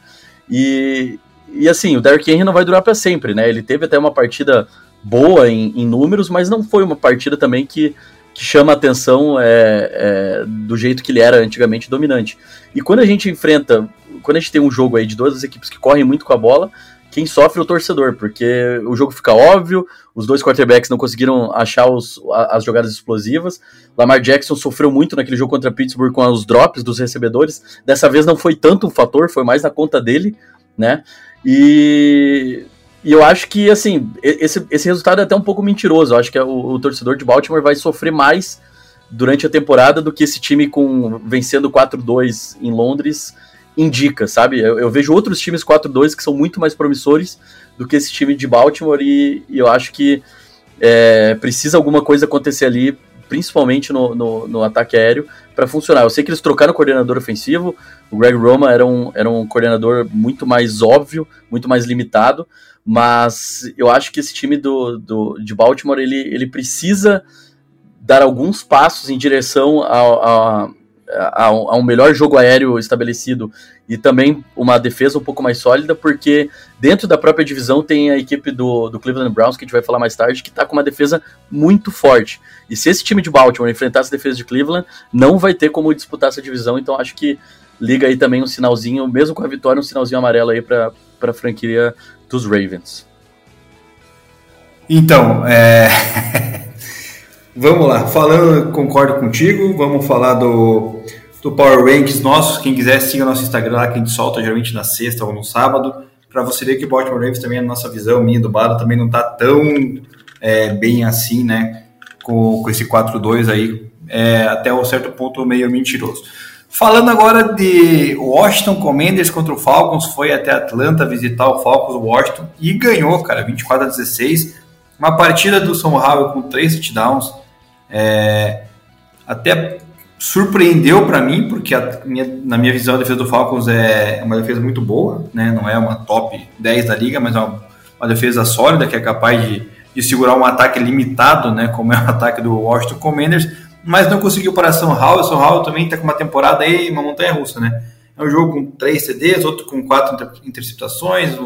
E, e assim, o Derrick Henry não vai durar para sempre, né? Ele teve até uma partida boa em, em, números, mas não foi uma partida também que, que chama a atenção é, é, do jeito que ele era antigamente dominante. E quando a gente enfrenta, quando a gente tem um jogo aí de duas equipes que correm muito com a bola, quem sofre é o torcedor, porque o jogo fica óbvio, os dois quarterbacks não conseguiram achar os, as jogadas explosivas. Lamar Jackson sofreu muito naquele jogo contra Pittsburgh com os drops dos recebedores. Dessa vez não foi tanto um fator, foi mais na conta dele, né? E, e eu acho que, assim, esse, esse resultado é até um pouco mentiroso. Eu acho que o, o torcedor de Baltimore vai sofrer mais durante a temporada do que esse time com vencendo 4-2 em Londres indica, sabe? Eu, eu vejo outros times 4-2 que são muito mais promissores do que esse time de Baltimore e, e eu acho que é, precisa alguma coisa acontecer ali, principalmente no, no, no ataque aéreo, para funcionar. Eu sei que eles trocaram o coordenador ofensivo, o Greg Roma era um, era um coordenador muito mais óbvio, muito mais limitado, mas eu acho que esse time do, do, de Baltimore ele, ele precisa dar alguns passos em direção a, a a, a, um melhor jogo aéreo estabelecido e também uma defesa um pouco mais sólida, porque dentro da própria divisão tem a equipe do, do Cleveland Browns, que a gente vai falar mais tarde, que está com uma defesa muito forte. E se esse time de Baltimore enfrentar essa defesa de Cleveland, não vai ter como disputar essa divisão, então acho que liga aí também um sinalzinho, mesmo com a vitória, um sinalzinho amarelo aí para a franquia dos Ravens. Então, é... Vamos lá, falando, concordo contigo, vamos falar do, do Power Rankings nosso. Quem quiser, siga nosso Instagram lá, que a gente solta geralmente na sexta ou no sábado, para você ver que o Baltimore Ravens também, a nossa visão, minha do Bado, também não está tão é, bem assim, né, com, com esse 4-2 aí, é, até um certo ponto meio mentiroso. Falando agora de Washington Commanders contra o Falcons, foi até Atlanta visitar o Falcons Washington e ganhou, cara, 24 a 16. Uma partida do São Howell com três touchdowns, é, até surpreendeu para mim, porque minha, na minha visão a defesa do Falcons é uma defesa muito boa, né? não é uma top 10 da liga, mas é uma, uma defesa sólida que é capaz de, de, segurar um ataque limitado, né? como é o ataque do Washington Commanders, mas não conseguiu para São Paulo. São Paulo também está com uma temporada aí, uma montanha russa, né? É um jogo com três CDs, outro com quatro interceptações,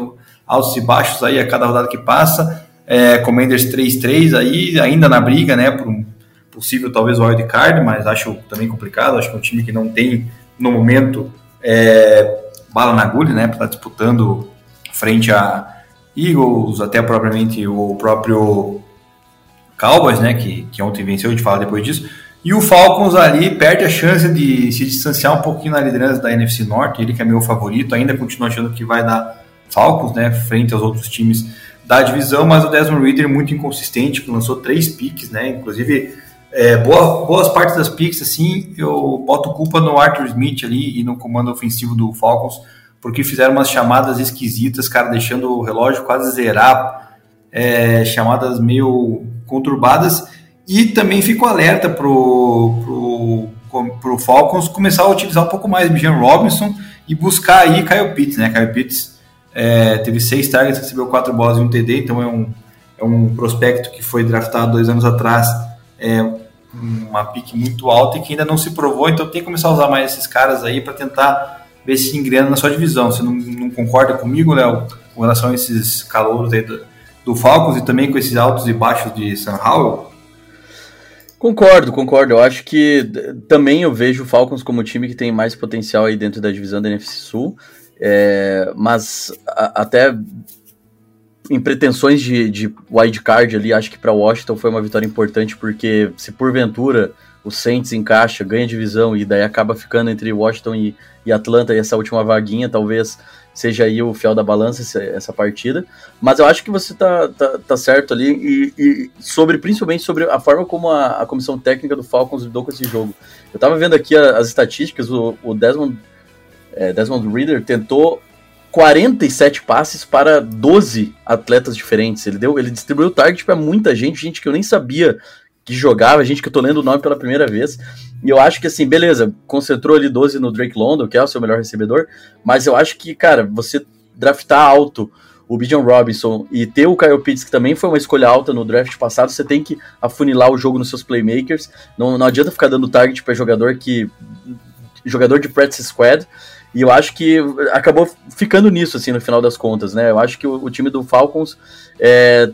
altos e baixos aí a cada rodada que passa. É, Commanders 3-3 aí, ainda na briga, né? Por um possível talvez o wild card, mas acho também complicado. Acho que é um time que não tem no momento é, bala na agulha, né, para tá disputando frente a Eagles, até propriamente o próprio Cowboys, né, que, que ontem venceu, a gente fala depois disso. E o Falcons ali perde a chance de se distanciar um pouquinho na liderança da NFC Norte, ele que é meu favorito, ainda continua achando que vai dar Falcons, né, frente aos outros times da divisão, mas o Desmond Reader muito inconsistente, que lançou três piques, né, inclusive é, boa, boas partes das picks, assim, eu boto culpa no Arthur Smith ali e no comando ofensivo do Falcons, porque fizeram umas chamadas esquisitas, cara, deixando o relógio quase zerar, é, chamadas meio conturbadas, e também fico alerta pro, pro, pro Falcons começar a utilizar um pouco mais Bijan Robinson e buscar aí Kyle Pitts, né? Kyle Pitts é, teve seis targets, recebeu quatro bolas e um TD, então é um, é um prospecto que foi draftado dois anos atrás é, uma pique muito alta e que ainda não se provou, então tem que começar a usar mais esses caras aí para tentar ver se engrena na sua divisão. Você não, não concorda comigo, Léo, com relação a esses calouros aí do, do Falcons e também com esses altos e baixos de San Howell? Concordo, concordo. Eu acho que também eu vejo o Falcons como o time que tem mais potencial aí dentro da divisão da NFC Sul. É, mas a, até em pretensões de, de wildcard ali, acho que para Washington foi uma vitória importante, porque se porventura o Saints encaixa, ganha divisão e daí acaba ficando entre Washington e, e Atlanta e essa última vaguinha, talvez seja aí o fiel da balança essa, essa partida. Mas eu acho que você tá, tá, tá certo ali e, e, sobre principalmente sobre a forma como a, a, comissão técnica do Falcons lidou com esse jogo. Eu tava vendo aqui a, as estatísticas, o, o Desmond, é, Desmond Reader tentou 47 passes para 12 atletas diferentes. Ele deu, ele distribuiu target para muita gente, gente que eu nem sabia que jogava, gente que eu tô lendo o nome pela primeira vez. E eu acho que assim, beleza, concentrou ali 12 no Drake London, que é o seu melhor recebedor, mas eu acho que, cara, você draftar alto o Bijan Robinson e ter o Kyle Pitts, que também foi uma escolha alta no draft passado, você tem que afunilar o jogo nos seus playmakers. Não, não adianta ficar dando target para jogador que. jogador de practice squad. E eu acho que acabou ficando nisso, assim, no final das contas, né? Eu acho que o, o time do Falcons. É,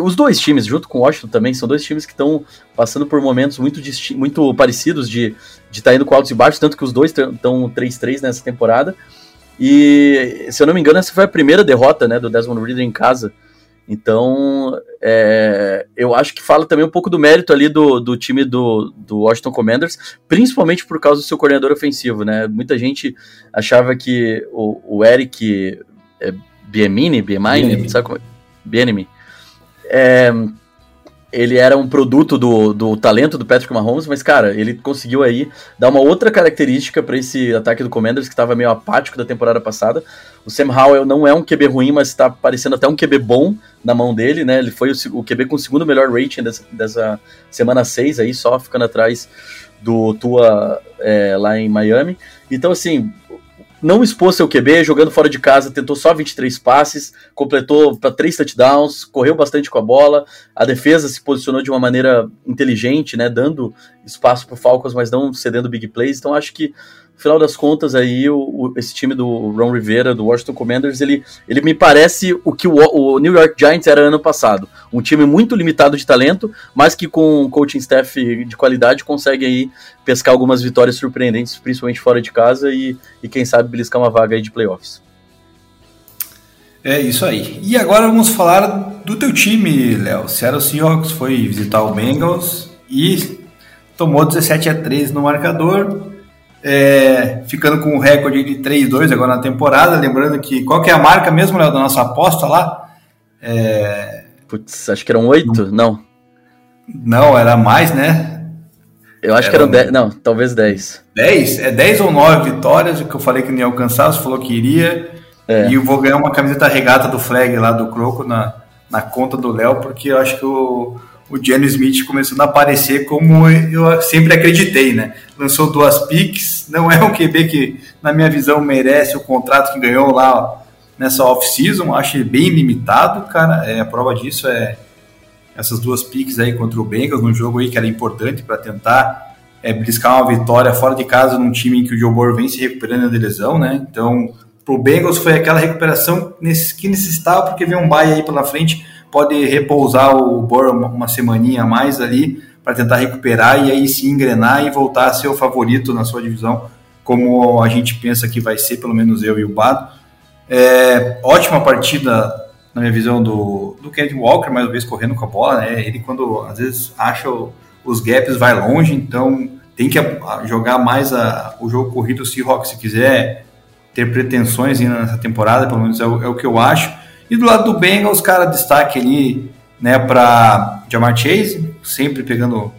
os dois times, junto com o Washington também, são dois times que estão passando por momentos muito, muito parecidos de estar tá indo com altos e baixos, tanto que os dois estão 3-3 nessa temporada. E, se eu não me engano, essa foi a primeira derrota né, do Desmond Reader em casa. Então, é, eu acho que fala também um pouco do mérito ali do, do time do, do Washington Commanders, principalmente por causa do seu coordenador ofensivo, né? Muita gente achava que o, o Eric é, Biemini, Biemini, sabe como é? Bienemy, é, ele era um produto do, do talento do Patrick Mahomes, mas, cara, ele conseguiu aí dar uma outra característica para esse ataque do Commanders, que estava meio apático da temporada passada. O Sam Howell não é um QB ruim, mas está parecendo até um QB bom na mão dele, né? Ele foi o, o QB com o segundo melhor rating dessa, dessa semana 6 aí, só ficando atrás do Tua é, lá em Miami. Então, assim, não expôs seu QB, jogando fora de casa, tentou só 23 passes, completou para três touchdowns, correu bastante com a bola. A defesa se posicionou de uma maneira inteligente, né, dando espaço para o Falcons, mas não cedendo big plays. Então acho que final das contas, aí, o, o, esse time do Ron Rivera, do Washington Commanders, ele, ele me parece o que o, o, New York Giants era ano passado. Um time muito limitado de talento, mas que com um coaching staff de qualidade consegue aí pescar algumas vitórias surpreendentes, principalmente fora de casa, e, e quem sabe beliscar uma vaga aí de playoffs. É isso aí. E agora vamos falar do teu time, Léo. Seattle Seahawks foi visitar o Bengals e tomou 17 a 3 no marcador é, ficando com um recorde de 3-2 agora na temporada. Lembrando que qual que é a marca mesmo, Léo, da nossa aposta lá? É... Putz, acho que eram 8, não. Não, era mais, né? Eu acho era que eram 10, não, talvez 10. 10? É 10 ou 9 vitórias, que eu falei que não ia alcançar, você falou que iria. É. E eu vou ganhar uma camiseta regata do flag lá do Croco na, na conta do Léo, porque eu acho que o o Geno Smith começando a aparecer como eu sempre acreditei, né? Lançou duas picks, não é um QB que, na minha visão, merece o contrato que ganhou lá nessa off-season, acho bem limitado, cara. É, a prova disso é essas duas picks aí contra o Bengals, num jogo aí que era importante para tentar é, bliscar uma vitória fora de casa num time em que o Joe Burrow vem se recuperando de lesão, né? Então, pro Bengals foi aquela recuperação que necessitava, porque veio um bye aí pela frente pode repousar o Burrow uma semaninha a mais ali para tentar recuperar e aí se engrenar e voltar a ser o favorito na sua divisão, como a gente pensa que vai ser, pelo menos eu e o Bado. É, ótima partida, na minha visão, do, do Kenneth Walker, mais uma vez correndo com a bola. Né? Ele, quando às vezes acha os gaps, vai longe, então tem que jogar mais a, o jogo corrido Seahawks se quiser ter pretensões ainda nessa temporada, pelo menos é o, é o que eu acho. E do lado do Bengals, cara, destaque ali, né, para Jamar Chase, sempre pegando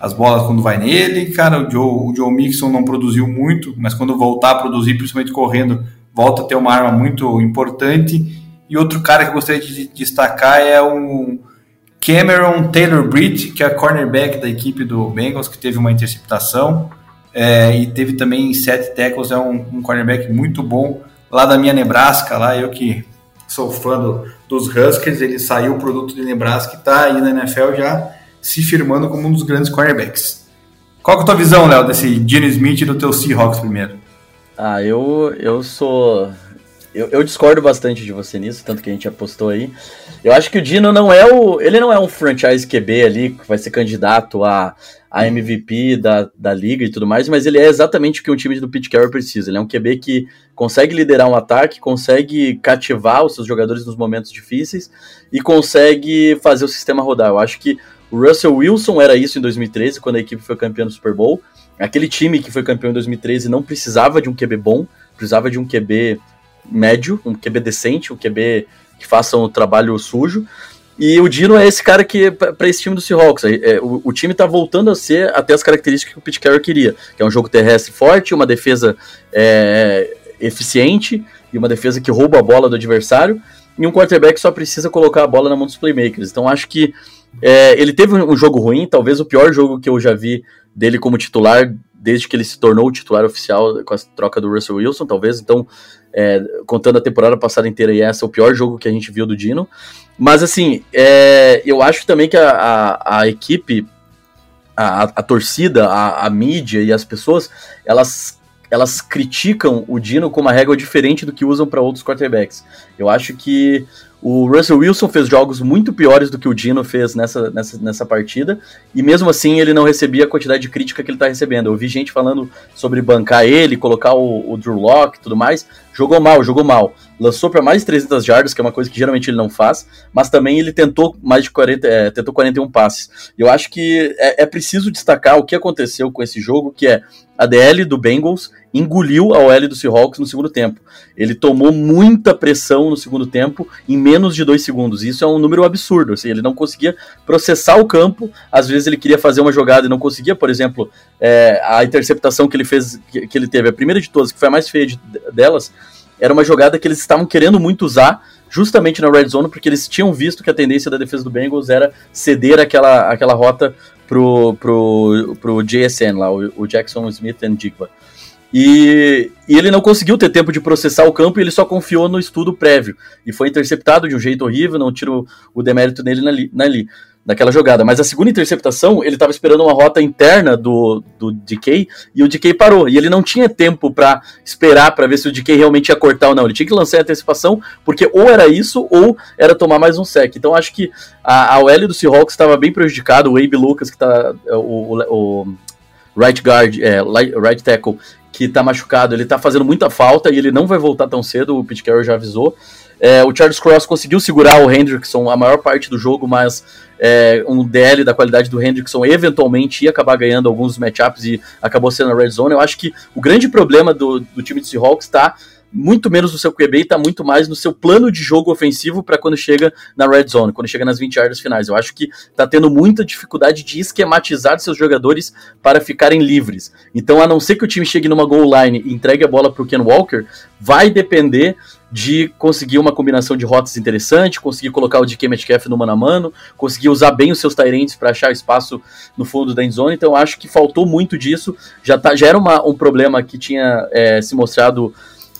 as bolas quando vai nele. Cara, o Joe, o Joe Mixon não produziu muito, mas quando voltar a produzir, principalmente correndo, volta a ter uma arma muito importante. E outro cara que eu gostaria de destacar é o Cameron Taylor Britt, que é cornerback da equipe do Bengals, que teve uma interceptação é, e teve também sete tackles. É um, um cornerback muito bom lá da minha Nebraska, lá eu que sou fã do, dos Huskers, ele saiu o produto de Nebraska e está aí na NFL já se firmando como um dos grandes cornerbacks. Qual é a tua visão, Léo, desse Gene Smith e do teu Seahawks primeiro? Ah, eu, eu sou. Eu, eu, discordo bastante de você nisso, tanto que a gente apostou aí. Eu acho que o Dino não é o. Ele não é um franchise QB ali que vai ser candidato a a MVP da, da liga e tudo mais, mas ele é exatamente o que um time do Pete Carroll precisa. Ele é um QB que consegue liderar um ataque, consegue cativar os seus jogadores nos momentos difíceis e consegue fazer o sistema rodar. Eu acho que o Russell Wilson era isso em 2013, quando a equipe foi campeã do Super Bowl. Aquele time que foi campeão em 2013 não precisava de um QB bom, precisava de um QB médio, um QB decente, um QB que faça um trabalho sujo. E o Dino é esse cara que, para esse time do Seahawks, é, é, o, o, time tá voltando a ser até as características que o Pete Carroll queria, que é um jogo terrestre forte, uma defesa é, eficiente e uma defesa que rouba a bola do adversário, e um quarterback só precisa colocar a bola na mão dos playmakers. Então acho que é, ele teve um jogo ruim, talvez o pior jogo que eu já vi dele como titular desde que ele se tornou o titular oficial com a troca do Russell Wilson, talvez. Então, é, contando a temporada passada inteira e essa, é o pior jogo que a gente viu do Dino. Mas, assim, é, eu acho também que a, a, a equipe, a, a torcida, a, a, mídia e as pessoas, elas, elas criticam o Dino com uma régua diferente do que usam para outros quarterbacks. Eu acho que o Russell Wilson fez jogos muito piores do que o Dino fez nessa, nessa, nessa partida, e mesmo assim ele não recebia a quantidade de crítica que ele está recebendo. Eu vi gente falando sobre bancar ele, colocar o, o Drew Locke e tudo mais. Jogou mal, jogou mal. Lançou para mais de 300 jardas, que é uma coisa que geralmente ele não faz, mas também ele tentou mais de 40, é, tentou 41 passes. Eu acho que é, é preciso destacar o que aconteceu com esse jogo, que é a DL do Bengals engoliu a OL do Seahawks no segundo tempo. Ele tomou muita pressão no segundo tempo em menos de dois segundos. Isso é um número absurdo. Assim, ele não conseguia processar o campo. Às vezes ele queria fazer uma jogada e não conseguia. Por exemplo, é, a interceptação que ele fez, que, que, ele teve, a primeira de todas, que foi a mais feia de, delas, era uma jogada que eles estavam querendo muito usar. Justamente na red zone, porque eles tinham visto que a tendência da defesa do Bengals era ceder aquela, aquela rota pro, pro, pro JSN lá, o, o Jackson Smith and Jigba. E, e, ele não conseguiu ter tempo de processar o campo e ele só confiou no estudo prévio. E foi interceptado de um jeito horrível, não tiro o demérito na, naquela jogada. Mas a segunda interceptação, ele estava esperando uma rota interna do, do DK e o DK parou. E ele não tinha tempo para esperar para ver se o DK realmente ia cortar ou não. Ele tinha que lançar a antecipação, porque ou era isso ou era tomar mais um sec. Então acho que a, a do Seahawks estava bem prejudicado. O Abe Lucas, que está o, o, o right guard, é, right tackle, que tá machucado, ele tá fazendo muita falta e ele não vai voltar tão cedo, o Pete Carroll já avisou. É, o Charles Cross conseguiu segurar o Hendrickson a maior parte do jogo, mas é, um DL da qualidade do Hendrickson eventualmente ia acabar ganhando alguns matchups e acabou sendo a red zone. Eu acho que o grande problema do, do time de Seahawks está muito menos no seu QB e está muito mais no seu plano de jogo ofensivo para quando chega na red zone, quando chega nas 20 yardas finais. Eu acho que está tendo muita dificuldade de esquematizar seus jogadores para ficarem livres. Então, a não ser que o time chegue numa goal line e entregue a bola para o Ken Walker, vai depender de conseguir uma combinação de rotas interessante, conseguir colocar o DK Metcalf no mano a mano, conseguir usar bem os seus Tyrants para achar espaço no fundo da endzone. Então, acho que faltou muito disso. Já, tá, já era uma, um problema que tinha é, se mostrado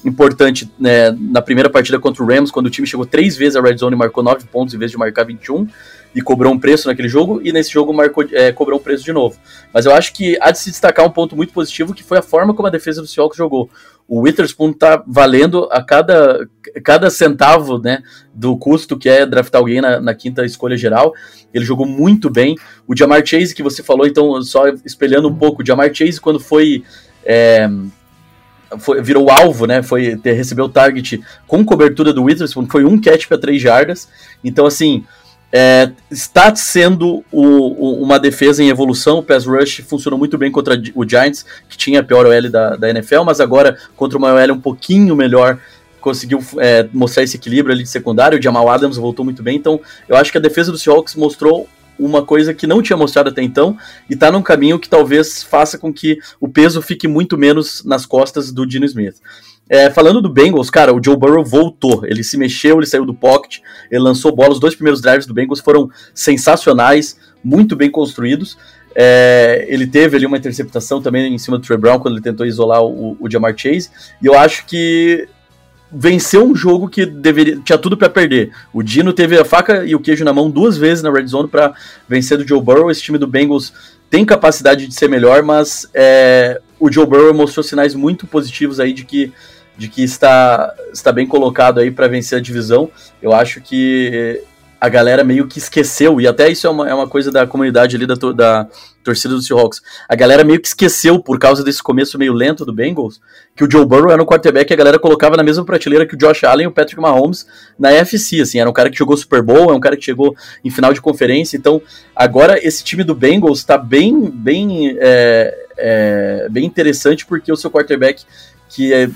importante né, na primeira partida contra o Rams, quando o time chegou três vezes a red zone e marcou nove pontos em vez de marcar 21 e cobrou um preço naquele jogo, e nesse jogo marcou, é, cobrou um preço de novo. Mas eu acho que há de se destacar um ponto muito positivo, que foi a forma como a defesa do Seahawks jogou. O Witherspoon tá valendo a cada, cada centavo né, do custo que é draftar alguém na, na quinta escolha geral. Ele jogou muito bem. O Jamar Chase, que você falou, então, só espelhando um pouco, o Jamar Chase, quando foi... É, foi, virou alvo, né? Foi ter, recebeu o target com cobertura do Witherspoon, foi um catch para três jardas. Então, assim, é, está sendo o, o, uma defesa em evolução. O pass rush funcionou muito bem contra o Giants, que tinha a pior OL da, da NFL, mas agora contra uma OL um pouquinho melhor conseguiu é, mostrar esse equilíbrio ali de secundário. O Jamal Adams voltou muito bem. Então, eu acho que a defesa do Seahawks mostrou uma coisa que não tinha mostrado até então e tá num caminho que talvez faça com que o peso fique muito menos nas costas do Dino Smith. É, falando do Bengals, cara, o Joe Burrow voltou. Ele se mexeu, ele saiu do pocket, ele lançou bola. Os dois primeiros drives do Bengals foram sensacionais, muito bem construídos. É, ele teve ali uma interceptação também em cima do Trey Brown quando ele tentou isolar o, o Jamar Chase. E eu acho que venceu um jogo que deveria tinha tudo para perder. O Dino teve a faca e o queijo na mão duas vezes na red zone para vencer do Joe Burrow. Esse time do Bengals tem capacidade de ser melhor, mas é, o Joe Burrow mostrou sinais muito positivos aí de que de que está está bem colocado aí para vencer a divisão. Eu acho que a galera meio que esqueceu, e até isso é uma, é uma coisa da comunidade ali da, da torcida do Seahawks. A galera meio que esqueceu, por causa desse começo meio lento do Bengals, que o Joe Burrow era um quarterback e a galera colocava na mesma prateleira que o Josh Allen e o Patrick Mahomes na AFC, assim, era um cara que jogou Super Bowl, é um cara que chegou em final de conferência, então agora esse time do Bengals está bem, bem, é, é, bem interessante porque o seu quarterback que é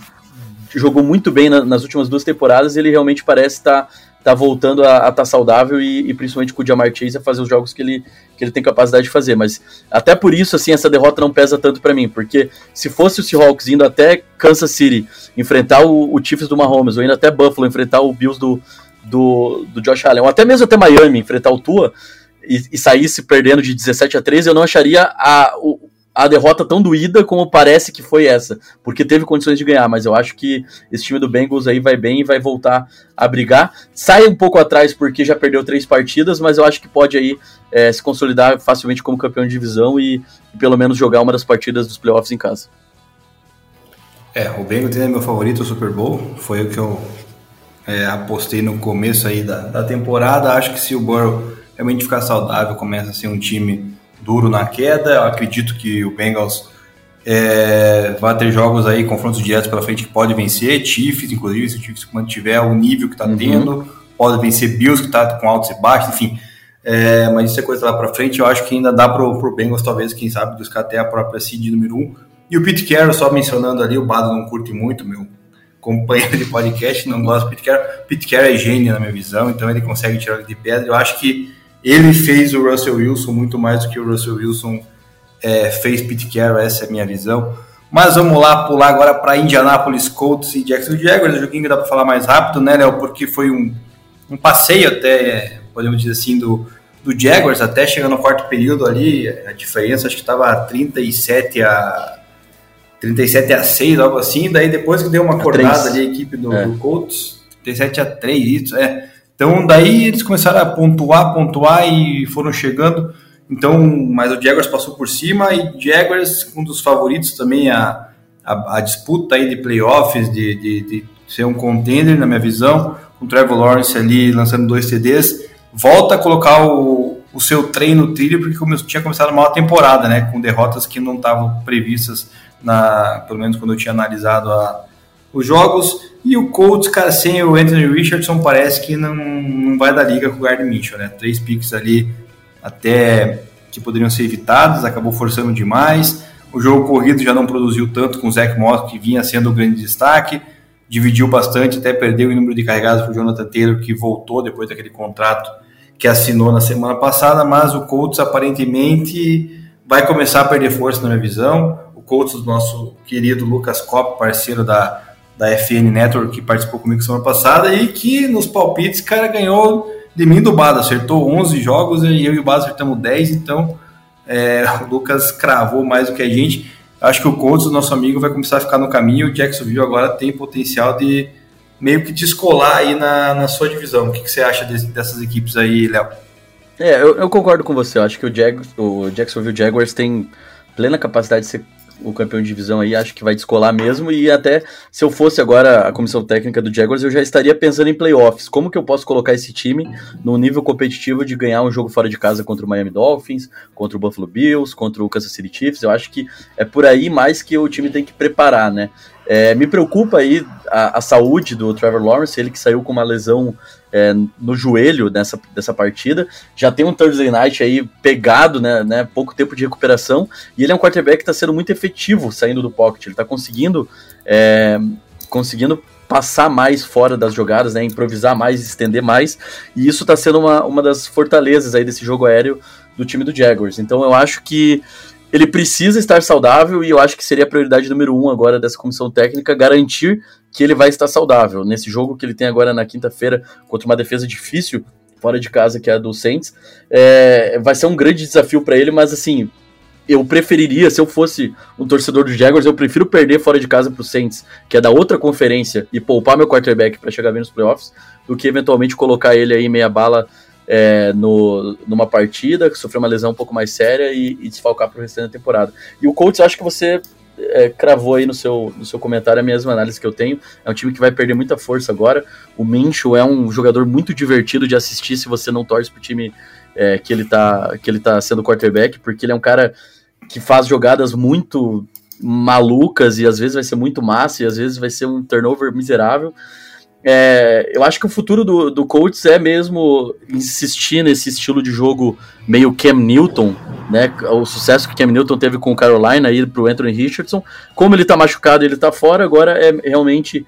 jogou muito bem na, nas últimas duas temporadas, ele realmente parece estar tá, tá voltando a estar tá saudável e, e, principalmente com o Jamar Chase a fazer os jogos que ele, que ele tem capacidade de fazer. Mas até por isso, assim, essa derrota não pesa tanto para mim, porque se fosse o Seahawks indo até Kansas City enfrentar o, o Chiefs do Mahomes, ou indo até Buffalo enfrentar o Bills do, do, do Josh Allen, ou até mesmo até Miami enfrentar o Tua, e, e saísse perdendo de 17 a 13, eu não acharia a, a derrota tão doída como parece que foi essa, porque teve condições de ganhar, mas eu acho que esse time do Bengals aí vai bem e vai voltar a brigar. Sai um pouco atrás porque já perdeu três partidas, mas eu acho que pode aí é, se consolidar facilmente como campeão de divisão e, e, pelo menos jogar uma das partidas dos playoffs em casa. É, o Bengals é meu favorito o Super Bowl, foi o que eu é, apostei no começo aí da, da temporada. Acho que se o Burrow realmente ficar saudável, começa a ser um time duro na queda. Eu acredito que o Bengals é, vai ter jogos aí, confrontos diretos pela frente que pode vencer. Chiefs, inclusive, se o Chiefs mantiver o nível que está uhum. tendo, pode vencer Bills, que está com altos e baixos, enfim. É, mas isso é coisa lá para frente. Eu acho que ainda dá para o Bengals, talvez, quem sabe, buscar até a própria seed número 1. Um. E o Pete Carroll, só mencionando ali, o Bado não curte muito, meu companheiro de podcast, não gosta do Pete Carroll. Pete Carroll é gênio na minha visão, então ele consegue tirar de pedra. Eu acho que ele fez o Russell Wilson muito mais do que o Russell Wilson é, fez Pete Carroll, essa é a minha visão. Mas vamos lá, pular agora para Indianapolis Colts e Jacksonville Jaguars, o joguinho que dá para falar mais rápido, né, Léo? Porque foi um, um passeio até, podemos dizer assim, do, do Jaguars, até chegando no quarto período ali, a diferença acho que estava 37 a 37 a 6, algo assim, daí depois que deu uma acordada ali a equipe do, é. do Colts, 37 a 3, isso, é. Então daí eles começaram a pontuar, pontuar e foram chegando. Então, mas o Jaguars passou por cima e Jaguars, um dos favoritos também a, a, a disputa aí de playoffs, de, de, de, ser um contender, na minha visão, com o Trevor Lawrence ali lançando dois TDs, volta a colocar o, o seu treino no trilho, porque come, tinha começado mal a temporada, né, com derrotas que não estavam previstas, na, pelo menos quando eu tinha analisado a, os jogos. E o Colts, cara, sem o Anthony Richardson, parece que não, não vai dar liga com o Gardner Mitchell, né? Três picks ali até que poderiam ser evitados, acabou forçando demais. O jogo corrido já não produziu tanto com o Zach Moss, que vinha sendo o grande destaque. Dividiu bastante, até perdeu o número de carregados para o Jonathan Taylor, que voltou depois daquele contrato que assinou na semana passada. Mas o Colts aparentemente vai começar a perder força, na minha visão. O Colts, nosso querido Lucas Kopp, parceiro da da FN Network, que participou comigo semana passada, e que nos palpites, cara, ganhou de mim do Bada, acertou 11 jogos e eu e o Bada acertamos 10, então é, o Lucas cravou mais do que a gente. Acho que o Colts, nosso amigo, vai começar a ficar no caminho. O Jacksonville agora tem potencial de meio que descolar aí na, na sua divisão. O que, que você acha desse, dessas equipes aí, Léo? É, eu, eu, concordo com você. Eu acho que o, Jag, o Jacksonville Jaguars tem plena capacidade de ser o campeão de divisão aí, acho que vai descolar mesmo. E até se eu fosse agora a comissão técnica do Jaguars, eu já estaria pensando em playoffs. Como que eu posso colocar esse time no nível competitivo de ganhar um jogo fora de casa contra o Miami Dolphins, contra o Buffalo Bills, contra o Kansas City Chiefs? Eu acho que é por aí mais que o time tem que preparar, né? É, me preocupa aí a, a, saúde do Trevor Lawrence, ele que saiu com uma lesão é, no joelho nessa dessa partida. Já tem um Thursday Night aí pegado, né, né, pouco tempo de recuperação, e ele é um quarterback que está sendo muito efetivo saindo do pocket. Ele está conseguindo, é, conseguindo passar mais fora das jogadas, né, improvisar mais, estender mais, e isso está sendo uma, uma das fortalezas aí desse jogo aéreo do time do Jaguars. Então eu acho que ele precisa estar saudável e eu acho que seria a prioridade número um agora dessa comissão técnica garantir que ele vai estar saudável. Nesse jogo que ele tem agora na quinta-feira contra uma defesa difícil fora de casa que é a do Saints, é, vai ser um grande desafio para ele, mas assim, eu preferiria, se eu fosse um torcedor dos Jaguars, eu prefiro perder fora de casa pro Saints, que é da outra conferência, e poupar meu quarterback para chegar bem nos playoffs, do que eventualmente colocar ele aí meia bala é, no, numa partida, que sofreu uma lesão um pouco mais séria e, e desfalcar para o restante da temporada. E o Colts, acho que você é, cravou aí no seu, no seu comentário a mesma análise que eu tenho. É um time que vai perder muita força agora. O Mincho é um jogador muito divertido de assistir se você não torce pro time é, que, ele tá, que ele tá sendo quarterback, porque ele é um cara que faz jogadas muito malucas e às vezes vai ser muito massa e às vezes vai ser um turnover miserável. É, eu acho que o futuro do, do Colts é mesmo insistir nesse estilo de jogo meio Cam Newton, né? O sucesso que Cam Newton teve com o Carolina aí pro Anthony Richardson. Como ele tá machucado ele tá fora, agora é realmente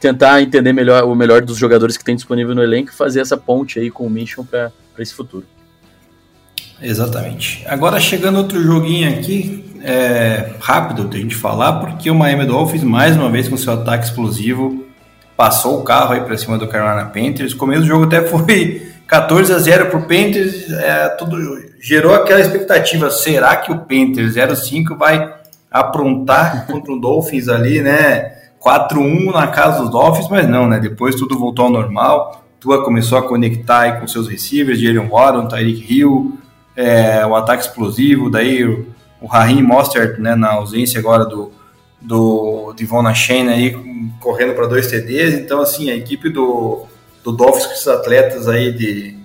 tentar entender melhor o melhor dos jogadores que tem disponível no elenco e fazer essa ponte aí com o Mission para esse futuro. Exatamente. Agora chegando outro joguinho aqui, é, rápido de a gente falar, porque o Miami Dolphins, mais uma vez com seu ataque explosivo, passou o carro aí para cima do Carolina Panthers. Começo do jogo até foi 14 a 0 para o Panthers, é, tudo, gerou aquela expectativa: será que o Panthers 05 vai aprontar contra o Dolphins ali, né? 4-1 na casa dos Dolphins, mas não, né? Depois tudo voltou ao normal. Tua começou a conectar aí com seus receivers, Jalen Warren, Tyreek Hill, é, o ataque explosivo, daí o, o Raheem Mostert, né, na ausência agora do, do Devon Shane aí, correndo para dois TDs. Então, assim, a equipe do, do Dolphins com esses atletas aí de,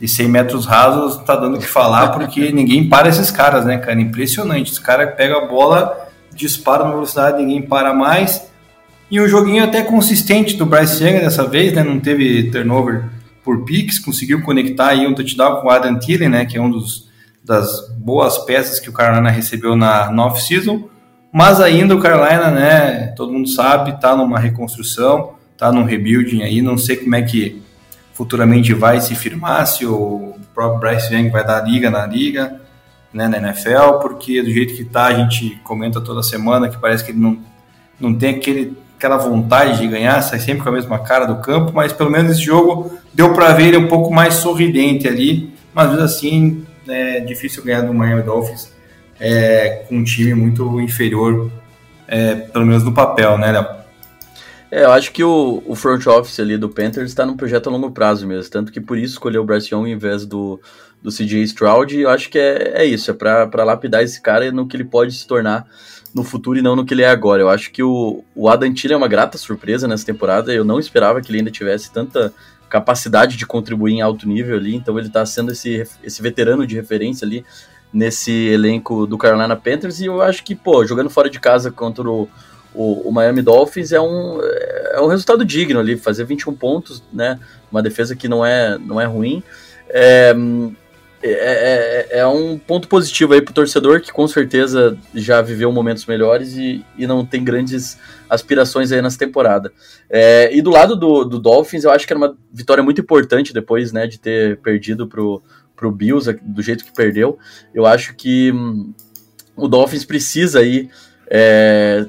de 100 metros rasos tá dando o que falar, porque ninguém para esses caras, né, cara? Impressionante. Os caras pegam a bola, disparam na velocidade, ninguém para mais. E um joguinho até consistente do Bryce Young dessa vez, né? Não teve turnover por picks, conseguiu conectar aí um touchdown com o Adam Thielen, né? Que é um dos das boas peças que o Carolina recebeu na, na off-season. Mas ainda o Carolina, né? Todo mundo sabe, tá numa reconstrução, tá num rebuilding aí. Não sei como é que futuramente vai se firmar, se o próprio Bryce Young vai dar liga na liga, né, na NFL, porque do jeito que tá, a gente comenta toda semana que parece que ele não, não tem aquele aquela vontade de ganhar, sai sempre com a mesma cara do campo, mas pelo menos esse jogo deu para ver ele um pouco mais sorridente ali, mas assim é difícil ganhar do Miami Dolphins é, com um time muito inferior, é, pelo menos no papel, né, Léo? É, eu acho que o, o front office ali do Panthers está num projeto a longo prazo mesmo, tanto que por isso escolheu o Bryce Young em vez do, do CJ Stroud, e eu acho que é, é isso, é para lapidar esse cara no que ele pode se tornar no futuro e não no que ele é agora. Eu acho que o, o Adam Thielen é uma grata surpresa nessa temporada. Eu não esperava que ele ainda tivesse tanta capacidade de contribuir em alto nível ali, então ele está sendo esse, esse veterano de referência ali nesse elenco do Carolina Panthers. E eu acho que, pô, jogando fora de casa contra o, o, o, Miami Dolphins é um, é um resultado digno ali, fazer 21 pontos, né, uma defesa que não é, não é ruim, é, é, é, é, um ponto positivo aí pro torcedor que com certeza já viveu momentos melhores e, e não tem grandes aspirações aí nessa temporada. É, e do lado do, do, Dolphins, eu acho que era uma vitória muito importante depois né, de ter perdido pro, pro Bills do jeito que perdeu. Eu acho que hum, o Dolphins precisa aí é,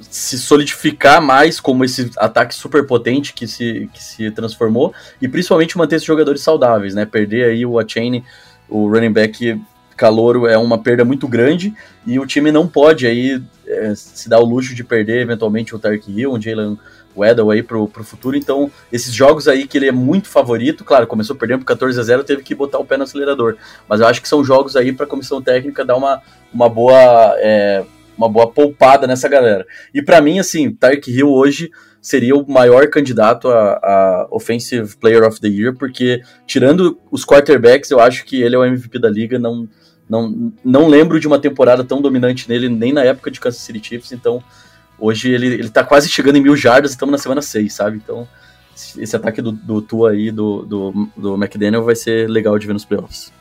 se solidificar mais como esse ataque super potente que se, que se transformou e principalmente manter esses jogadores saudáveis, né? Perder aí o Achane, o running back calouro é uma perda muito grande e o time não pode aí é, se dar o luxo de perder eventualmente o Tark Hill, o Jalen Weddle aí pro, pro futuro, então esses jogos aí que ele é muito favorito, claro, começou perdendo por 14 a 0 teve que botar o pé no acelerador, mas eu acho que são jogos aí para a comissão técnica dar uma, uma boa é, uma boa poupada nessa galera. E para mim, assim, Tark Hill hoje seria o maior candidato a, a, Offensive Player of the Year, porque tirando os quarterbacks, eu acho que ele é o MVP da liga. Não, não, não lembro de uma temporada tão dominante nele, nem na época de Kansas City Chiefs. Então, hoje ele, ele tá quase chegando em mil jardas, estamos na semana 6, sabe? Então, esse ataque do, do Tua aí, do, do, do McDaniel, vai ser legal de ver nos playoffs.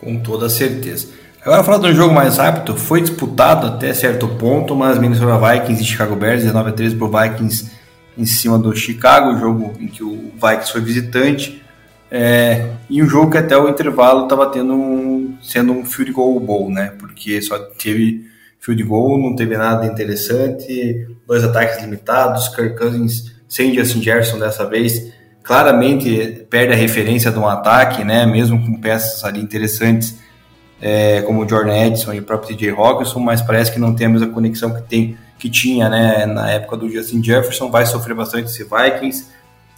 Com toda certeza. Agora falando de um jogo mais rápido, foi disputado até certo ponto, mas Minnesota Vikings e Chicago Bears, 19 a 13 para o Vikings em cima do Chicago, jogo em que o Vikings foi visitante, é, e um jogo que até o intervalo estava tendo um, sendo um field goal bowl, né? Porque só teve field goal, não teve nada interessante, dois ataques limitados, Kirk Cousins sem Justin Jefferson dessa vez, claramente perde a referência de um ataque, né? Mesmo com peças ali interessantes é, como o Jordan Edson e o próprio TJ Hawkinson, mas parece que não tem a mesma conexão que, tem, que tinha né, na época do Justin Jefferson, vai sofrer bastante esse Vikings,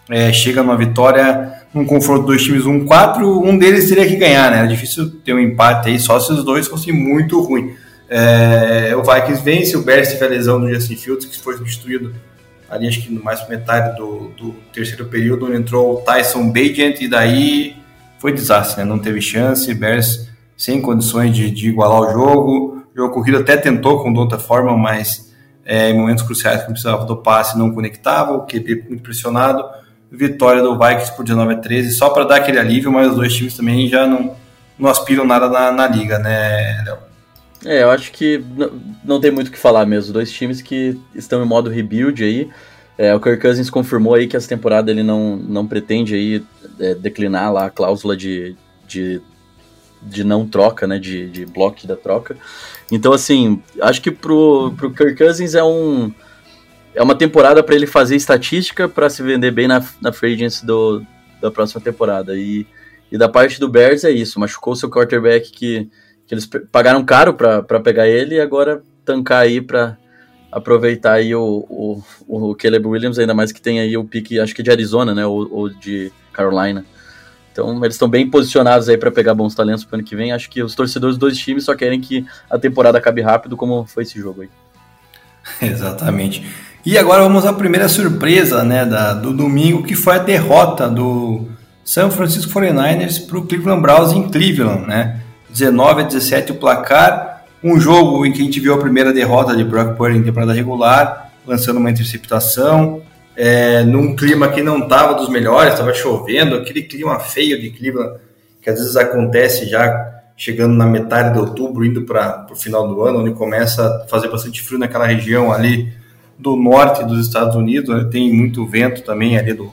é, chega numa vitória, um confronto dos times 1-4, um deles teria que ganhar, né, era difícil ter um empate aí, só se os dois fossem muito ruins. É, o Vikings vence, o Bears teve a lesão do Justin Fields, que foi substituído ali acho que mais metade do, do terceiro período, onde entrou o Tyson Bagent, e daí foi desastre, né, não teve chance, Bears sem condições de, de igualar o jogo. O jogo corrido até tentou com outra forma, mas é, em momentos cruciais que precisava do passe não conectava, o QB muito pressionado. Vitória do Vikings por 19 a 13, só para dar aquele alívio, mas os dois times também já não, não aspiram nada na, na liga, né, Léo? É, eu acho que não tem muito o que falar mesmo. Dois times que estão em modo rebuild aí. É, o Kirk Cousins confirmou aí que essa temporada ele não, não pretende aí é, declinar lá a cláusula de, de, de não troca, né, de, de bloco da troca. Então, assim, acho que pro, pro Kirk Cousins é um é uma temporada para ele fazer estatística para se vender bem na, na free agency do, da próxima temporada. E, e da parte do Bears é isso, machucou seu quarterback que, que eles pagaram caro para pegar ele e agora tancar aí para aproveitar aí o, o, o Caleb Williams, ainda mais que tem aí o pique, acho que de Arizona, né, ou, ou de Carolina. Então eles estão bem posicionados aí para pegar bons talentos para ano que vem. Acho que os torcedores dos dois times só querem que a temporada acabe rápido, como foi esse jogo aí. Exatamente. E agora vamos à primeira surpresa né, da, do domingo, que foi a derrota do San Francisco 49ers para o Cleveland Browns em Cleveland. Né? 19 a 17 o placar. Um jogo em que a gente viu a primeira derrota de Brock Purdy em temporada regular, lançando uma interceptação, é, num clima que não estava dos melhores, estava chovendo, aquele clima feio de Cleveland que às vezes acontece já chegando na metade de outubro, indo para o final do ano, onde começa a fazer bastante frio naquela região ali do norte dos Estados Unidos, né? tem muito vento também ali do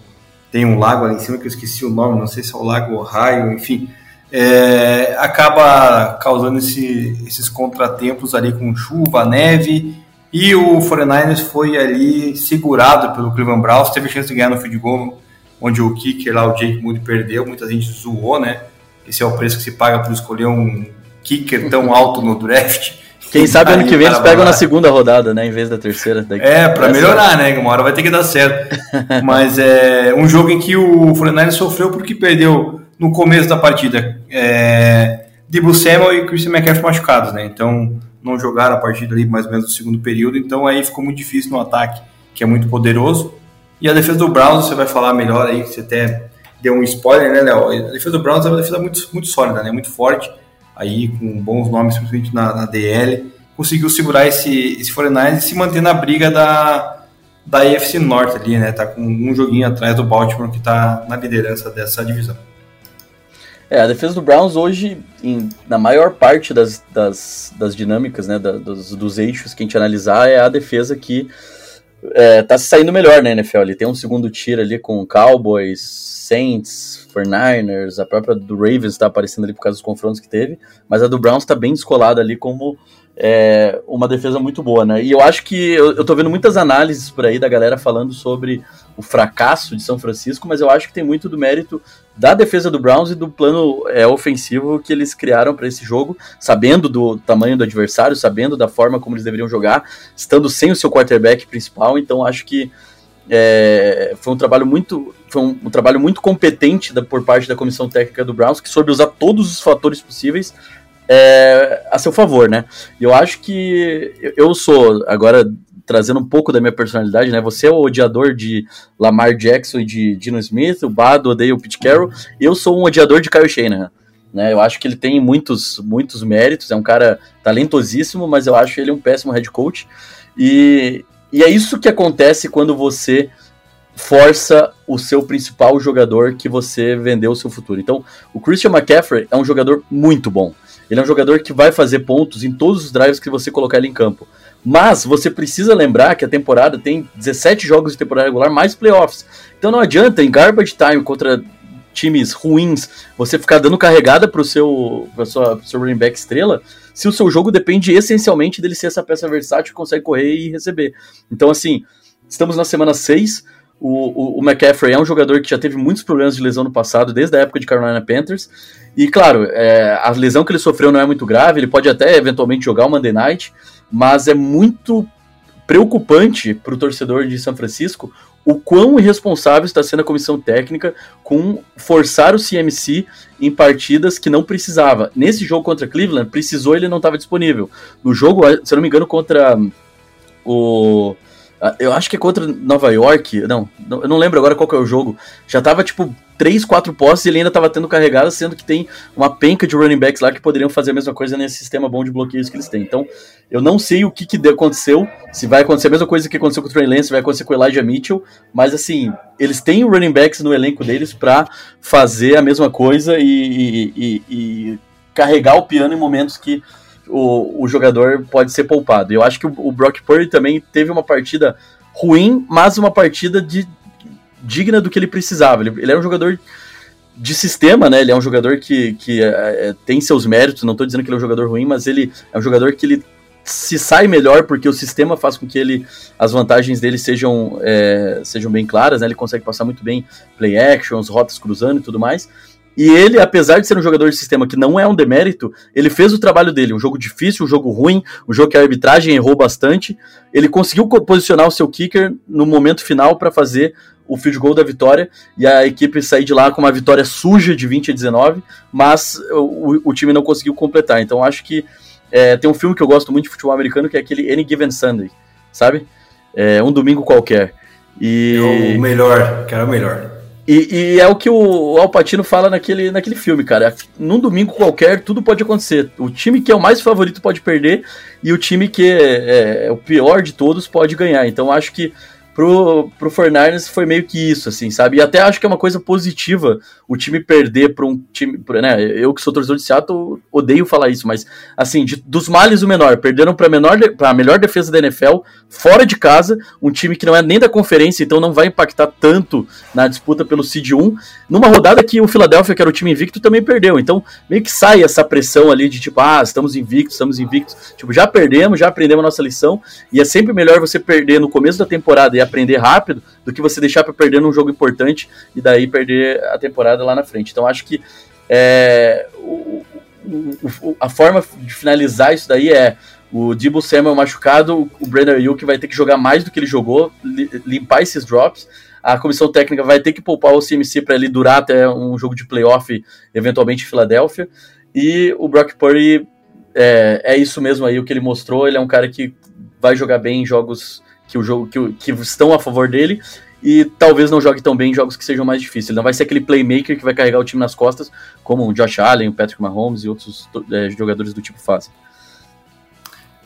tem um lago ali em cima que eu esqueci o nome, não sei se é o Lago Ohio, enfim, é, acaba causando esse, esses contratempos ali com chuva, neve, e o 49ers foi ali segurado pelo Cleveland Browns, teve chance de ganhar no field goal, onde o kicker lá, o Jake Moody, perdeu, muita gente zoou, né? Esse é o preço que se paga por escolher um kicker tão alto no draft. Quem sabe ano que vem eles pegam na segunda rodada, né? Em vez da terceira. É, para melhorar, né? Uma hora vai ter que dar certo. Mas é um jogo em que o Fluminense sofreu porque perdeu no começo da partida é, Debo Samuel e Christian McCaffrey machucados, né? Então não jogaram a partida ali mais ou menos no segundo período. Então aí ficou muito difícil no ataque, que é muito poderoso. E a defesa do Browns, você vai falar melhor aí, você até deu um spoiler, né, Léo? A defesa do Browns é uma defesa muito, muito sólida, né? Muito forte aí com bons nomes, principalmente na, na DL, conseguiu segurar esse, esse 49 e se manter na briga da, da AFC Norte ali, né? Tá com um joguinho atrás do Baltimore que tá na liderança dessa divisão. É, a defesa do Browns hoje, em, na maior parte das, das, das dinâmicas, né, da, dos, dos eixos que a gente analisar, é a defesa que é, tá se saindo melhor na NFL. Ele tem um segundo tiro ali com Cowboys, Saints, 49ers, a própria do Ravens está aparecendo ali por causa dos confrontos que teve, mas a do Browns está bem descolada ali como é, uma defesa muito boa, né? E eu acho que eu, eu tô vendo muitas análises por aí da galera falando sobre o fracasso de São Francisco, mas eu acho que tem muito do mérito da defesa do Browns e do plano é, ofensivo que eles criaram para esse jogo, sabendo do tamanho do adversário, sabendo da forma como eles deveriam jogar, estando sem o seu quarterback principal. Então acho que é, foi um trabalho muito foi um, um trabalho muito competente da, por parte da comissão técnica do Browns que soube usar todos os fatores possíveis é, a seu favor, né? Eu acho que eu sou agora trazendo um pouco da minha personalidade, né? Você é o odiador de Lamar Jackson e de Dino Smith, o Bado odeia o Pete Carroll, eu sou um odiador de Kyle Shanahan. Né, eu acho que ele tem muitos, muitos méritos, é um cara talentosíssimo, mas eu acho ele um péssimo head coach. E, e é isso que acontece quando você força o seu principal jogador que você vendeu o seu futuro. Então, o Christian McCaffrey é um jogador muito bom. Ele é um jogador que vai fazer pontos em todos os drives que você colocar ele em campo. Mas você precisa lembrar que a temporada tem 17 jogos de temporada regular mais playoffs. Então não adianta em garbage time contra times ruins você ficar dando carregada para o seu, sua, seu running back estrela se o seu jogo depende essencialmente dele ser essa peça versátil que consegue correr e receber. Então, assim, estamos na semana 6. O, o, o, McCaffrey é um jogador que já teve muitos problemas de lesão no passado, desde a época de Carolina Panthers. E, claro, é, a lesão que ele sofreu não é muito grave, ele pode até eventualmente jogar o Monday Night, mas é muito preocupante para o torcedor de São Francisco o quão irresponsável está sendo a comissão técnica com forçar o CMC em partidas que não precisava. Nesse jogo contra Cleveland, precisou ele não estava disponível. No jogo, se eu não me engano, contra o eu acho que é contra Nova York. Não, eu não lembro agora qual que é o jogo. Já tava tipo 3, 4 posses e ele ainda tava tendo carregada, sendo que tem uma penca de running backs lá que poderiam fazer a mesma coisa nesse sistema bom de bloqueios que eles têm. Então, eu não sei o que, que aconteceu, se vai acontecer a mesma coisa que aconteceu com o Trey Lance, vai acontecer com o Elijah Mitchell, mas assim, eles têm running backs no elenco deles para fazer a mesma coisa e, e, e, e carregar o piano em momentos que o, o jogador pode ser poupado. Eu acho que o, o Brock Purdy também teve uma partida ruim, mas uma partida de, digna do que ele precisava. Ele, ele é um jogador de sistema, né? Ele é um jogador que, que é, é, tem seus méritos. Não estou dizendo que ele é um jogador ruim, mas ele é um jogador que ele se sai melhor porque o sistema faz com que ele as vantagens dele sejam é, sejam bem claras, né? Ele consegue passar muito bem play actions, rotas cruzando e tudo mais. E ele, apesar de ser um jogador de sistema que não é um demérito, ele fez o trabalho dele. Um jogo difícil, um jogo ruim, um jogo que a arbitragem errou bastante. Ele conseguiu posicionar o seu kicker no momento final para fazer o field goal da vitória e a equipe sair de lá com uma vitória suja de 20 a 19, mas o, o time não conseguiu completar. Então acho que é, tem um filme que eu gosto muito de futebol americano que é aquele Any Given Sunday, sabe? É, um domingo qualquer. E... É o melhor, era o melhor. E, e, é o que o Alpatino fala naquele, naquele filme, cara. Num domingo qualquer, tudo pode acontecer. O time que é o mais favorito pode perder e o time que é, é o pior de todos pode ganhar. Então acho que pro, pro Fernandes foi meio que isso, assim, sabe? E até acho que é uma coisa positiva o time perder para um time, né? Eu que sou torcedor de Seattle, odeio falar isso, mas assim, de, dos males o menor, perderam para menor para a melhor defesa da NFL fora de casa, um time que não é nem da conferência, então não vai impactar tanto na disputa pelo seed 1, numa rodada que o Philadelphia, que era o time invicto, também perdeu. Então, meio que sai essa pressão ali de tipo, ah, estamos invictos, estamos invictos. Tipo, já perdemos, já aprendemos a nossa lição, e é sempre melhor você perder no começo da temporada aprender rápido do que você deixar para perder num jogo importante e daí perder a temporada lá na frente. Então acho que é, o, o, a forma de finalizar isso daí é o Debo Samuel machucado, o Brandon Ayuk vai ter que jogar mais do que ele jogou, limpar esses drops. A comissão técnica vai ter que poupar o CMC para ele durar até um jogo de playoff, eventualmente em Filadélfia. E o Brock Purdy é, é isso mesmo aí o que ele mostrou. Ele é um cara que vai jogar bem em jogos que o jogo que, que estão a favor dele e talvez não jogue tão bem em jogos que sejam mais difíceis. Ele não vai ser aquele playmaker que vai carregar o time nas costas, como o Josh Allen, o Patrick Mahomes e outros é, jogadores do tipo fazem.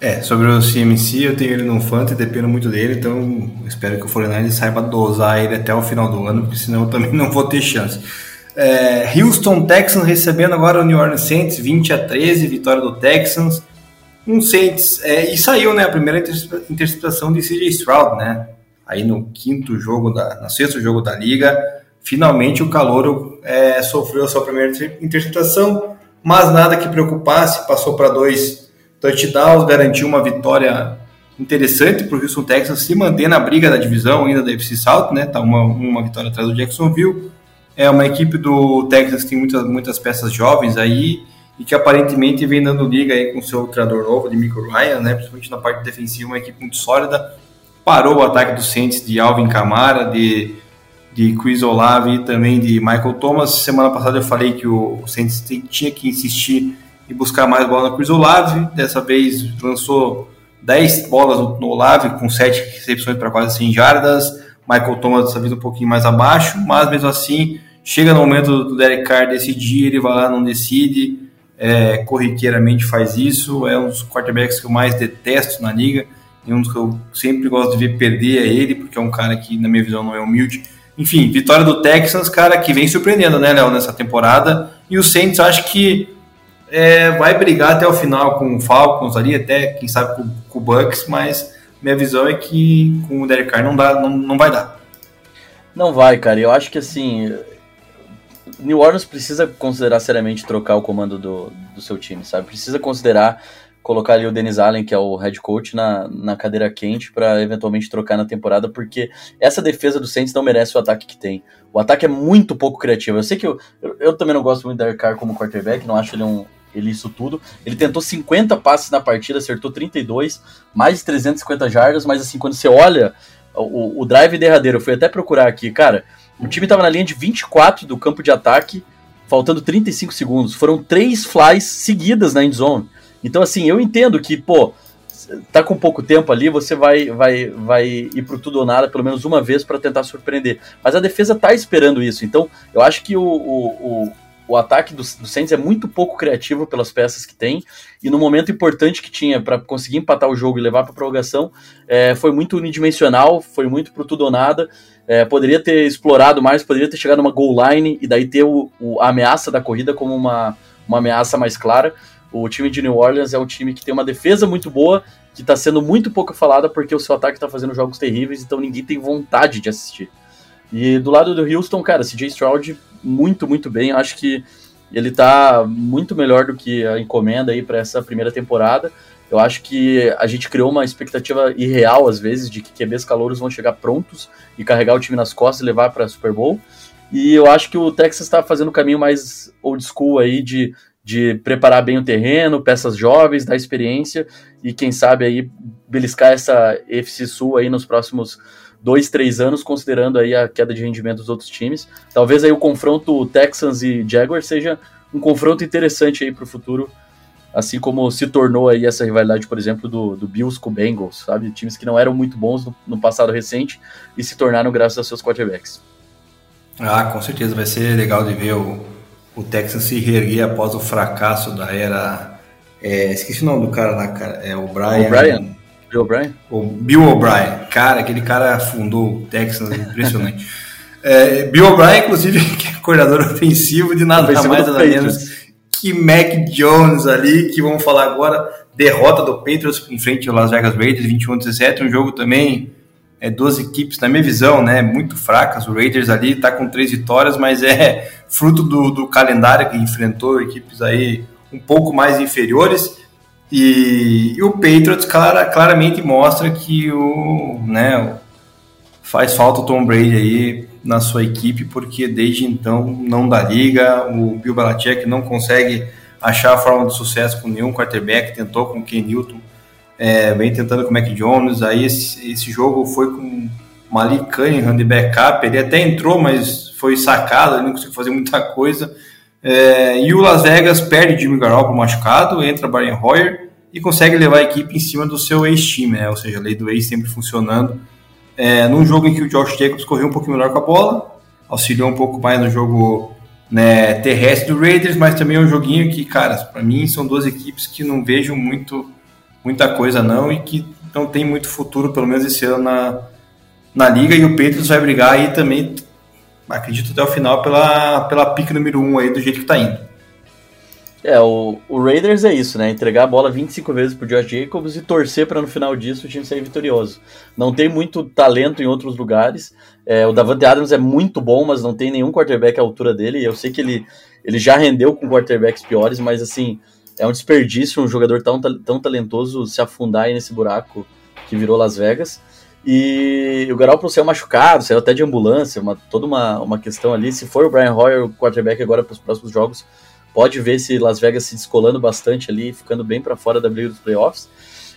É, sobre o CMC, eu tenho ele no Fantasy, dependo muito dele, então espero que o Fortnite saiba dosar ele até o final do ano, porque senão eu também não vou ter chance. É, Houston Texans recebendo agora o New Orleans Saints, 20 a 13, vitória do Texans um Saints, é, e saiu né, a primeira interceptação de CJ Stroud, né? Aí no quinto jogo, da, no sexto jogo da liga, finalmente o Calouro é, sofreu a sua primeira interceptação, mas nada que preocupasse, passou para dois touchdowns, garantiu uma vitória interessante para o Houston Texans se manter na briga da divisão ainda da FC South, né? Tá uma, uma vitória atrás do Jacksonville. É uma equipe do Texas que tem muitas, muitas peças jovens aí, e que aparentemente vem dando liga aí com seu treinador novo, de Michael Ryan, né? principalmente na parte defensiva, uma equipe muito sólida. Parou o ataque do Saints de Alvin Kamara, de, de Chris Olave e também de Michael Thomas. Semana passada eu falei que o, Saints tinha que insistir e buscar mais bola no Chris Olave. Dessa vez lançou 10 bolas no Olave, com 7 recepções para quase 100 jardas. Michael Thomas dessa vez um pouquinho mais abaixo, mas mesmo assim, chega no momento do Derek Carr decidir, ele vai lá, não decide é, corriqueiramente faz isso, é um dos quarterbacks que eu mais detesto na liga, e um dos que eu sempre gosto de ver perder é ele, porque é um cara que, na minha visão, não é humilde. Enfim, vitória do Texans, cara, que vem surpreendendo, né, Léo, nessa temporada, e o Saints acho que é, vai brigar até o final com o Falcons ali, até, quem sabe, com, com o Bucks, mas minha visão é que com o Derek Carr não, dá, não, não vai dar. Não vai, cara, eu acho que assim, New Orleans precisa considerar seriamente trocar o comando do, do seu time, sabe? Precisa considerar colocar ali o Dennis Allen, que é o head coach, na, na cadeira quente para eventualmente trocar na temporada, porque essa defesa do Saints não merece o ataque que tem. O ataque é muito pouco criativo. Eu sei que eu, eu, eu também não gosto muito da Carr como quarterback, não acho ele um ele isso tudo. Ele tentou 50 passes na partida, acertou 32, mais de 350 jardas, mas assim, quando você olha o, o drive derradeiro, eu fui até procurar aqui, cara, o time estava na linha de 24 do campo de ataque, faltando 35 segundos. Foram três flies seguidas na endzone. Então, assim, eu entendo que, pô, tá com pouco tempo ali, você vai, vai, vai ir pro tudo ou nada pelo menos uma vez para tentar surpreender. Mas a defesa tá esperando isso. Então, eu acho que o, o, o ataque do, do Saints é muito pouco criativo pelas peças que tem, e no momento importante que tinha para conseguir empatar o jogo e levar para prorrogação, é, foi muito unidimensional, foi muito pro tudo ou nada. É, poderia ter explorado mais, poderia ter chegado numa goal line e daí ter o, o a ameaça da corrida como uma, uma ameaça mais clara. O time de New Orleans é um time que tem uma defesa muito boa, que está sendo muito pouco falada porque o seu ataque está fazendo jogos terríveis, então ninguém tem vontade de assistir. E do lado do Houston, cara, CJ Stroud muito, muito bem. Acho que ele tá muito melhor do que a encomenda aí para essa primeira temporada. Eu acho que a gente criou uma expectativa irreal, às vezes, de que QBs calouros vão chegar prontos e carregar o time nas costas e levar para Super Bowl. E eu acho que o Texas está fazendo o caminho mais old school aí de, de preparar bem o terreno, peças jovens, dar experiência e quem sabe aí beliscar essa FC Sul aí nos próximos dois, três anos, considerando aí a queda de rendimento dos outros times. Talvez aí o confronto Texans e Jaguars seja um confronto interessante aí para o futuro, assim como se tornou aí essa rivalidade, por exemplo, do, do Bills com o Bengals, sabe? Times que não eram muito bons no, no passado recente e se tornaram graças aos seus quarterbacks. Ah, com certeza vai ser legal de ver o, o Texans se reerguer após o fracasso da era. É, esqueci o nome do cara lá, cara. É o Brian. O Brian. Bill O'Brien? O Bill O'Brien. Cara, aquele cara fundou o Texans, impressionante. é, Bill O'Brien, inclusive, que é coordenador ofensivo de nada ofensivo mais nada menos que Mac Jones ali, que vamos falar agora, derrota do Patriots em frente ao Las Vegas Raiders, 21 17, um jogo também, é, duas equipes, na minha visão, né, muito fracas, o Raiders ali está com três vitórias, mas é fruto do, do calendário que enfrentou equipes aí um pouco mais inferiores, e, e o Patriots clara, claramente mostra que o, né, faz falta o Tom Brady aí na sua equipe, porque desde então não dá liga, o Bill Belichick não consegue achar a forma de sucesso com nenhum quarterback, tentou com o Ken Newton, é, vem tentando com o Mac Jones, aí esse, esse jogo foi com Malik Cunningham de backup, ele até entrou, mas foi sacado, ele não conseguiu fazer muita coisa, é, e o Las Vegas perde Jimmy Garoppolo machucado, entra Brian Hoyer e consegue levar a equipe em cima do seu ex-time, né? ou seja, a lei do ex sempre funcionando. É, num jogo em que o Josh Jacobs correu um pouquinho melhor com a bola, auxiliou um pouco mais no jogo né, terrestre do Raiders, mas também é um joguinho que, cara, para mim são duas equipes que não vejo muito, muita coisa não e que não tem muito futuro, pelo menos esse ano na, na liga. E o Patriots vai brigar aí também acredito até o final pela, pela pique número 1 um aí do jeito que tá indo. É, o, o Raiders é isso, né? Entregar a bola 25 vezes pro Josh Jacobs e torcer para no final disso o time sair vitorioso. Não tem muito talento em outros lugares. É, o Davante Adams é muito bom, mas não tem nenhum quarterback à altura dele. Eu sei que ele, ele já rendeu com quarterbacks piores, mas assim, é um desperdício um jogador tão, tão talentoso se afundar aí nesse buraco que virou Las Vegas. E o Garoppolo saiu machucado, saiu até de ambulância, uma, toda uma, uma questão ali. Se for o Brian Hoyer, o quarterback agora para os próximos jogos, pode ver se Las Vegas se descolando bastante ali, ficando bem para fora da briga dos playoffs.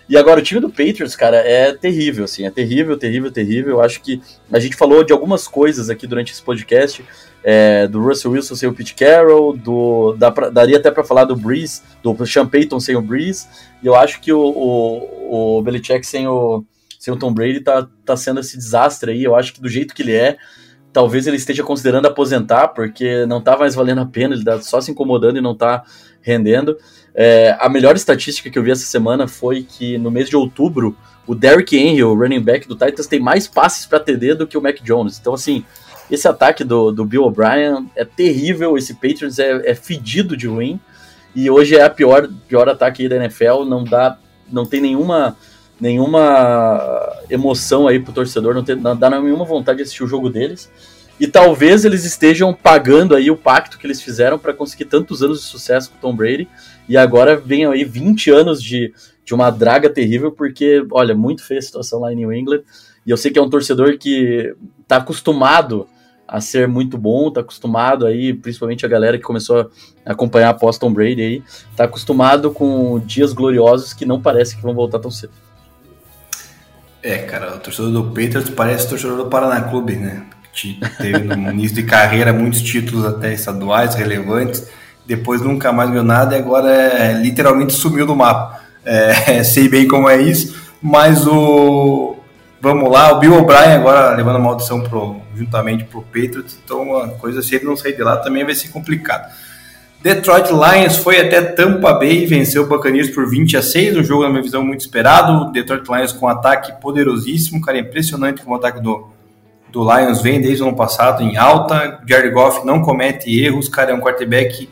E agora, o time do Patriots, cara, é terrível, assim, é terrível, terrível, terrível. Eu acho que a gente falou de algumas coisas aqui durante esse podcast, é, do Russell Wilson sem o Pete Carroll, do, dá pra, daria até para falar do Breeze, do Sean Payton sem o Breeze, e eu acho que o, o, o Belichick sem o, sem o Tom Brady tá, tá sendo esse desastre aí. Eu acho que do jeito que ele é, talvez ele esteja considerando aposentar, porque não tá mais valendo a pena, ele tá só se incomodando e não tá rendendo. É, a melhor estatística que eu vi essa semana foi que no mês de outubro, o Derrick Henry, o running back do Titans, tem mais passes para TD do que o Mac Jones. Então, assim, esse ataque do, do Bill O'Brien é terrível, esse Patriots é, é fedido de ruim, e hoje é a pior, pior ataque da NFL, não dá, não tem nenhuma nenhuma emoção aí pro torcedor, não, tem, não dá nenhuma vontade de assistir o jogo deles. E talvez eles estejam pagando aí o pacto que eles fizeram para conseguir tantos anos de sucesso com o Tom Brady. E agora vem aí 20 anos de, de uma draga terrível, porque, olha, muito feia a situação lá em New England. E eu sei que é um torcedor que tá acostumado a ser muito bom, tá acostumado aí, principalmente a galera que começou a acompanhar a Tom Brady aí, tá acostumado com dias gloriosos que não parece que vão voltar tão cedo. É, cara, o torcedor do Patriots parece o torcedor do Paraná Clube, né? Teve no início de carreira muitos títulos até estaduais relevantes, depois nunca mais ganhou nada e agora é, literalmente sumiu do mapa. É, sei bem como é isso, mas o. Vamos lá, o Bill O'Brien agora levando a maldição pro, juntamente pro Patriots, então a coisa se ele não sair de lá também vai ser complicado. Detroit Lions foi até Tampa Bay e venceu o Buccaneers por 20 a 6, um jogo na minha visão muito esperado. Detroit Lions com um ataque poderosíssimo, cara, impressionante como o ataque do, do Lions vem desde o ano passado em alta. Jared Goff não comete erros, cara, é um quarterback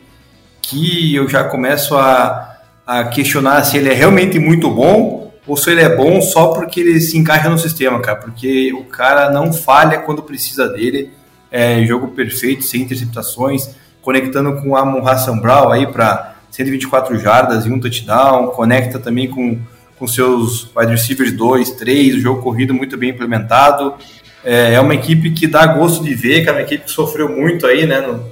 que eu já começo a, a questionar se ele é realmente muito bom ou se ele é bom só porque ele se encaixa no sistema, cara. Porque o cara não falha quando precisa dele. É jogo perfeito, sem interceptações, conectando com a Amon Hassan Brown aí para 124 jardas e um touchdown, conecta também com, com seus wide receivers 2, 3, o jogo corrido muito bem implementado. É, é uma equipe que dá gosto de ver, que é uma equipe que sofreu muito aí, né, no,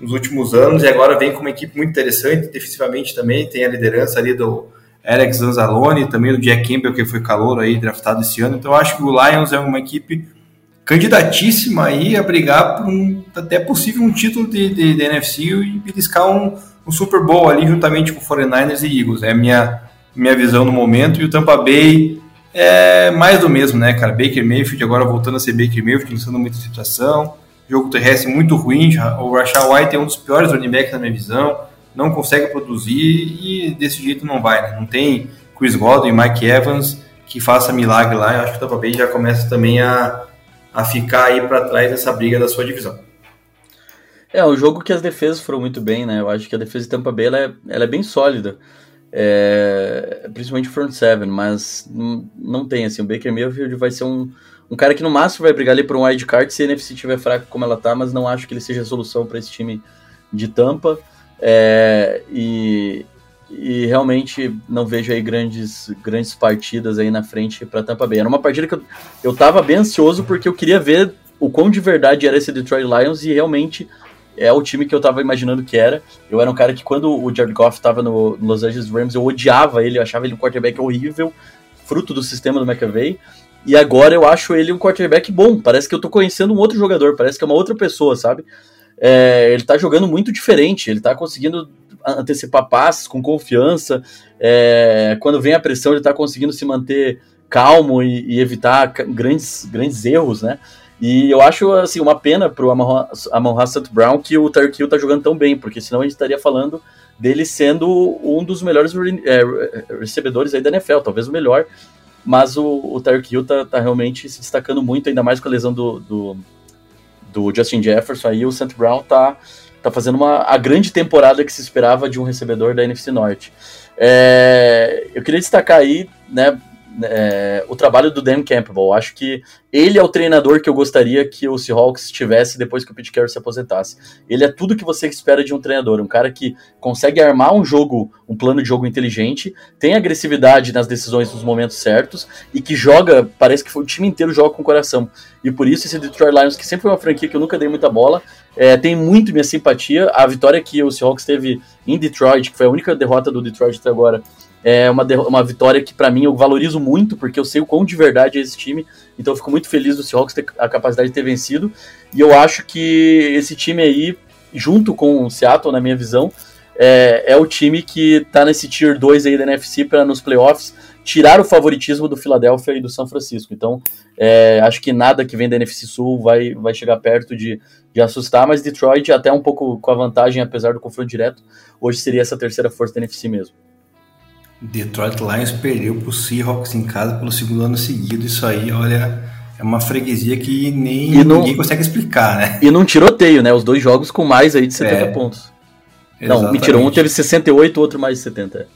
nos últimos anos e agora vem com uma equipe muito interessante, defensivamente também, tem a liderança ali do Alex Zanzalone, também do Jack Campbell, que foi calor aí, draftado esse ano. Então eu acho que o Lions é uma equipe candidatíssima aí a brigar por um, até possível um título de, de, de NFC e beliscar um, um, Super Bowl ali juntamente com 49ers e Eagles. É a minha, minha visão no momento. E o Tampa Bay é mais do mesmo, né, cara? Baker Mayfield agora voltando a ser Baker Mayfield, lançando muita situação jogo terrestre muito ruim. O Rashad White é um dos piores running backs na minha visão. Não consegue produzir e desse jeito não vai. Né? Não tem Chris Godwin, Mike Evans que faça milagre lá. Eu acho que o Tampa Bay já começa também a, a ficar aí para trás dessa briga da sua divisão. É, um jogo que as defesas foram muito bem, né? Eu acho que a defesa de Tampa Bay ela é, ela é bem sólida. É, principalmente front seven, mas não, tem assim, o Baker Mayfield vai ser um, um cara que no máximo vai brigar ali por um wild card se a NFC estiver fraca como ela tá, mas não acho que ele seja a solução para esse time de Tampa. É, e, e realmente não vejo aí grandes, grandes partidas aí na frente para Tampa Bay. Era uma partida que eu, eu tava bem ansioso porque eu queria ver o quão de verdade era esse Detroit Lions e realmente é o time que eu tava imaginando que era. Eu era um cara que quando o Jared Goff tava no, no Los Angeles Rams, eu odiava ele, eu achava ele um quarterback horrível, fruto do sistema do McAvey. E agora eu acho ele um quarterback bom. Parece que eu tô conhecendo um outro jogador, parece que é uma outra pessoa, sabe? É, ele tá jogando muito diferente, ele tá conseguindo antecipar passes com confiança. É, quando vem a pressão, ele tá conseguindo se manter calmo e, e, evitar grandes, grandes erros, né? E eu acho assim uma pena pro Amon, St. Brown que o Tark Hill tá jogando tão bem, porque senão a gente estaria falando dele sendo um dos melhores é, recebedores aí da NFL, talvez o melhor. Mas o, o Hill tá, tá, realmente se destacando muito, ainda mais com a lesão do, do, do Justin Jefferson. Aí o St. Brown tá, tá fazendo uma, a grande temporada que se esperava de um recebedor da NFC Norte. É, eu queria destacar aí, né, é, o trabalho do Dan Campbell. Acho que ele é o treinador que eu gostaria que o Seahawks tivesse depois que o Pete Carroll se aposentasse. Ele é tudo que você espera de um treinador, um cara que consegue armar um jogo, um plano de jogo inteligente, tem agressividade nas decisões nos momentos certos e que joga, parece que o time inteiro joga com o coração. E por isso esse Detroit Lions, que sempre foi uma franquia que eu nunca dei muita bola, é, tem muito minha simpatia. A vitória que o Seahawks teve em Detroit, que foi a única derrota do Detroit até agora, é uma, uma vitória que para mim eu valorizo muito, porque eu sei o quão de verdade é esse time. Então eu fico muito feliz do Seahawks ter a capacidade de ter vencido. E eu acho que esse time aí, junto com o Seattle, na minha visão, é, é o time que tá nesse Tier 2 aí da NFC para nos playoffs tirar o favoritismo do Philadelphia e do São Francisco. Então, é, acho que nada que vem da NFC Sul vai, vai chegar perto de, de assustar, mas Detroit, até um pouco com a vantagem, apesar do confronto direto, hoje seria essa terceira força da NFC mesmo. Detroit Lions perdeu para o Seahawks em casa pelo segundo ano seguido. Isso aí, olha, é uma freguesia que nem não, ninguém consegue explicar, né? E num tiroteio, né? Os dois jogos com mais aí de 70 é, pontos. Exatamente. Não, mentira, um teve 68, o outro mais de 70.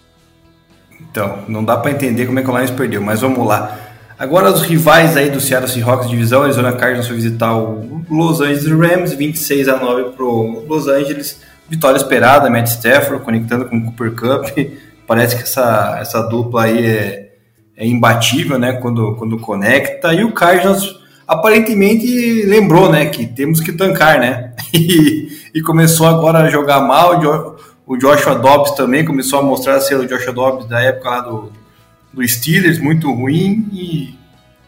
Então, não dá para entender como é que o Lions perdeu, mas vamos lá. Agora os rivais aí do Seattle Seahawks divisão, Arizona Cardinals foi visitar o Los Angeles Rams, 26 a 9 pro Los Angeles. Vitória esperada, Matt Stafford conectando com o Cooper Cup. Parece que essa, essa dupla aí é, é imbatível, né? Quando, quando conecta. E o Cardinals aparentemente lembrou, né? Que temos que tancar, né? E, e começou agora a jogar mal. O Joshua Dobbs também começou a mostrar ser o Joshua Dobbs da época lá do, do Steelers, muito ruim. E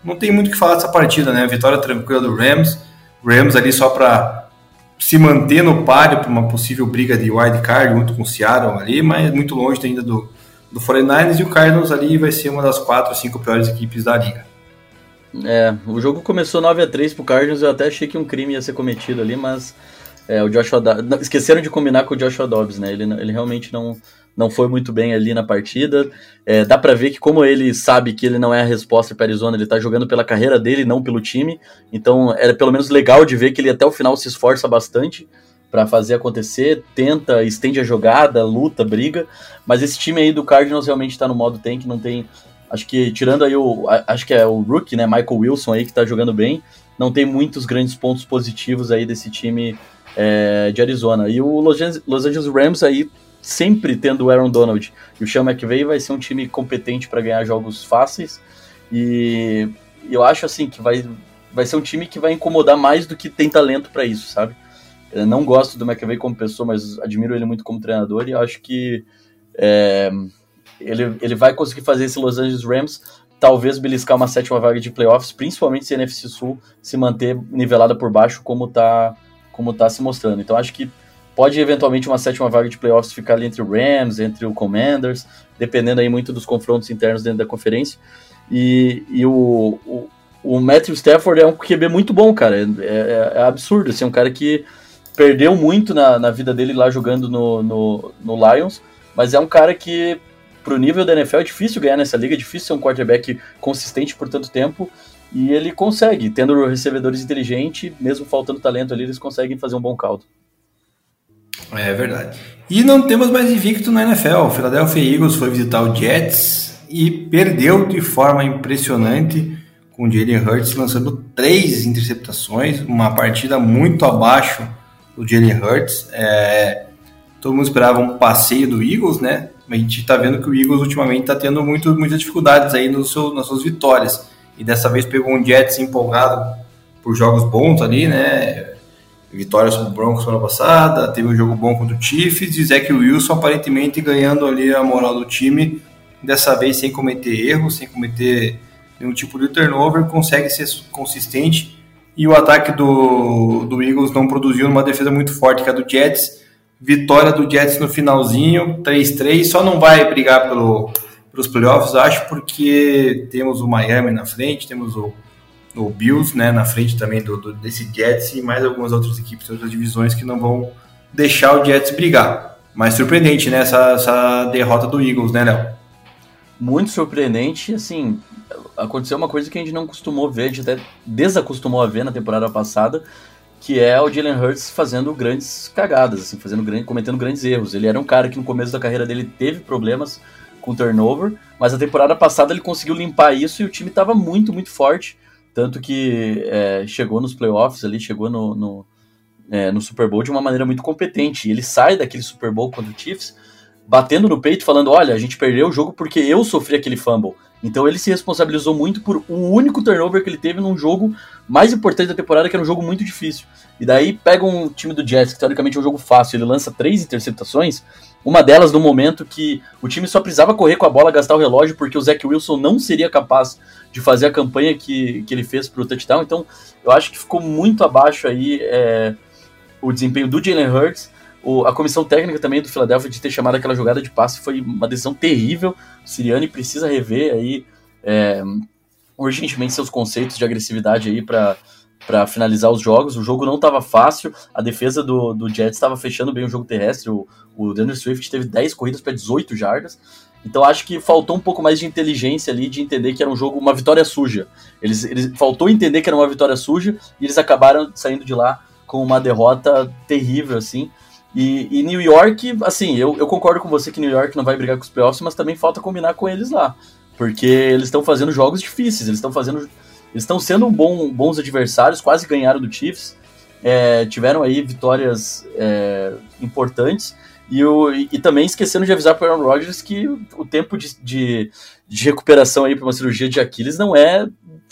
não tem muito o que falar dessa partida, né? Vitória tranquila do Rams. Rams ali só para se manter no páreo para uma possível briga de wild card junto com o Seattle ali, mas muito longe ainda do, do 49ers e o Cardinals ali vai ser uma das quatro, cinco piores equipes da liga. É, o jogo começou 9 a 3 pro Cardinals, eu até achei que um crime ia ser cometido ali, mas é, o Joshua esqueceram de combinar com o Joshua Dobbs, né? Ele, ele realmente não não foi muito bem ali na partida. É, dá para ver que, como ele sabe que ele não é a resposta para Arizona, ele tá jogando pela carreira dele, não pelo time. Então, era pelo menos legal de ver que ele até o final se esforça bastante para fazer acontecer, tenta, estende a jogada, luta, briga, mas esse time aí do Cardinals realmente está no modo tank, não tem, acho que tirando aí o, acho que é o rookie, né, Michael Wilson aí que está jogando bem, não tem muitos grandes pontos positivos aí desse time é, de Arizona. E o Los Angeles Rams aí sempre tendo o Aaron Donald e o Sean McVay vai ser um time competente para ganhar jogos fáceis e eu acho assim que vai, vai ser um time que vai incomodar mais do que tem talento para isso, sabe? Eu não gosto do McVay como pessoa, mas admiro ele muito como treinador e acho que é, ele, ele vai conseguir fazer esse Los Angeles Rams talvez beliscar uma sétima vaga de playoffs, principalmente se a NFC Sul se manter nivelada por baixo como tá, como tá se mostrando. Então acho que pode eventualmente uma sétima vaga de playoffs ficar ali entre o Rams, entre o Commanders, dependendo aí muito dos confrontos internos dentro da conferência. E, e o, o, o Matthew Stafford é um QB muito bom, cara. É, é, é absurdo. Assim, é um cara que perdeu muito na, na vida dele lá jogando no, no, no Lions, mas é um cara que, pro nível da NFL, é difícil ganhar nessa liga, é difícil ser um quarterback consistente por tanto tempo. E ele consegue, tendo recebedores inteligentes, mesmo faltando talento ali, eles conseguem fazer um bom caldo. É verdade. E não temos mais invicto na NFL. O Philadelphia Eagles foi visitar o Jets e perdeu de forma impressionante com o Jalen Hurts lançando três interceptações, uma partida muito abaixo do Jalen Hurts. É, todo mundo esperava um passeio do Eagles, né? Mas a gente está vendo que o Eagles ultimamente está tendo muito, muitas dificuldades aí no seu, nas suas vitórias. E dessa vez pegou um Jets empolgado por jogos bons ali, né? Vitória sobre o Broncos semana passada, teve um jogo bom contra o Chiefs e Zach Wilson aparentemente ganhando ali a moral do time dessa vez sem cometer erros, sem cometer nenhum tipo de turnover, consegue ser consistente. E o ataque do, do Eagles não produziu uma defesa muito forte, que é a do Jets. Vitória do Jets no finalzinho, 3-3. Só não vai brigar pelo, pelos playoffs, acho, porque temos o Miami na frente, temos o, o Bills né, na frente também do, do, desse Jets e mais algumas outras equipes, outras divisões que não vão deixar o Jets brigar. Mas surpreendente, né, essa, essa derrota do Eagles, né, Léo? muito surpreendente. Assim, aconteceu uma coisa que a gente não costumou ver, a gente até desacostumou a ver na temporada passada, que é o Jalen Hurts fazendo grandes cagadas, assim, fazendo grande, cometendo grandes erros. Ele era um cara que no começo da carreira dele teve problemas com turnover, mas a temporada passada ele conseguiu limpar isso e o time estava muito, muito forte. Tanto que é, chegou nos playoffs ali, chegou no, no, é, no Super Bowl de uma maneira muito competente. E ele sai daquele Super Bowl contra o Chiefs batendo no peito, falando: olha, a gente perdeu o jogo porque eu sofri aquele fumble. Então ele se responsabilizou muito por o único turnover que ele teve num jogo mais importante da temporada, que era um jogo muito difícil. E daí pega um time do Jets, que teoricamente é um jogo fácil, ele lança três interceptações, uma delas no momento que o time só precisava correr com a bola, gastar o relógio, porque o Zach Wilson não seria capaz de fazer a campanha que, que ele fez para o touchdown. Então eu acho que ficou muito abaixo aí é, o desempenho do Jalen Hurts. O, a comissão técnica também do Philadelphia de ter chamado aquela jogada de passe foi uma decisão terrível. O Siriani precisa rever aí é, urgentemente seus conceitos de agressividade aí para para finalizar os jogos. O jogo não estava fácil, a defesa do, do Jets estava fechando bem o jogo terrestre. O, o Daniel Swift teve 10 corridas para 18 jardas. Então acho que faltou um pouco mais de inteligência ali, de entender que era um jogo, uma vitória suja. Eles, eles faltou entender que era uma vitória suja e eles acabaram saindo de lá com uma derrota terrível, assim. E, e, New York, assim, eu, eu concordo com você que New York não vai brigar com os playoffs, mas também falta combinar com eles lá. Porque eles estão fazendo jogos difíceis, eles estão fazendo. Eles estão sendo um bom, bons adversários, quase ganharam do Chiefs. É, tiveram aí vitórias é, importantes. E, o, e, também esquecendo de avisar para o Aaron Rodgers que o tempo de, de, de recuperação aí para uma cirurgia de Aquiles não é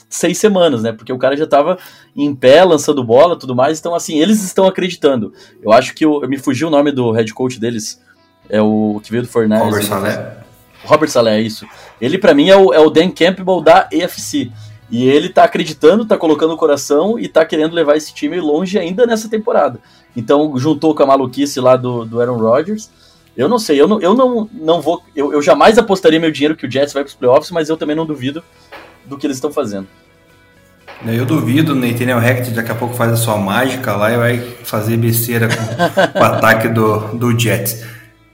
seis semanas, né? Porque o cara já estava em pé, lançando bola tudo mais. Então, assim, eles estão acreditando. Eu acho que eu, me fugiu o nome do head coach deles. É o que veio do Fortnite. Robert Saleh. Robert Saleh, é isso. Ele, para mim, é o, é o Dan Campbell da EFC. E ele tá acreditando, tá colocando o coração e tá querendo levar esse time longe ainda nessa temporada. Então, juntou com a maluquice lá do, do Aaron Rodgers. Eu não sei, eu não, eu não, não vou. Eu, eu jamais apostaria meu dinheiro que o Jets vai para os playoffs, mas eu também não duvido do que eles estão fazendo. Eu duvido, Nathaniel Hackett daqui a pouco faz a sua mágica lá e vai fazer besteira com, o ataque do, do Jets.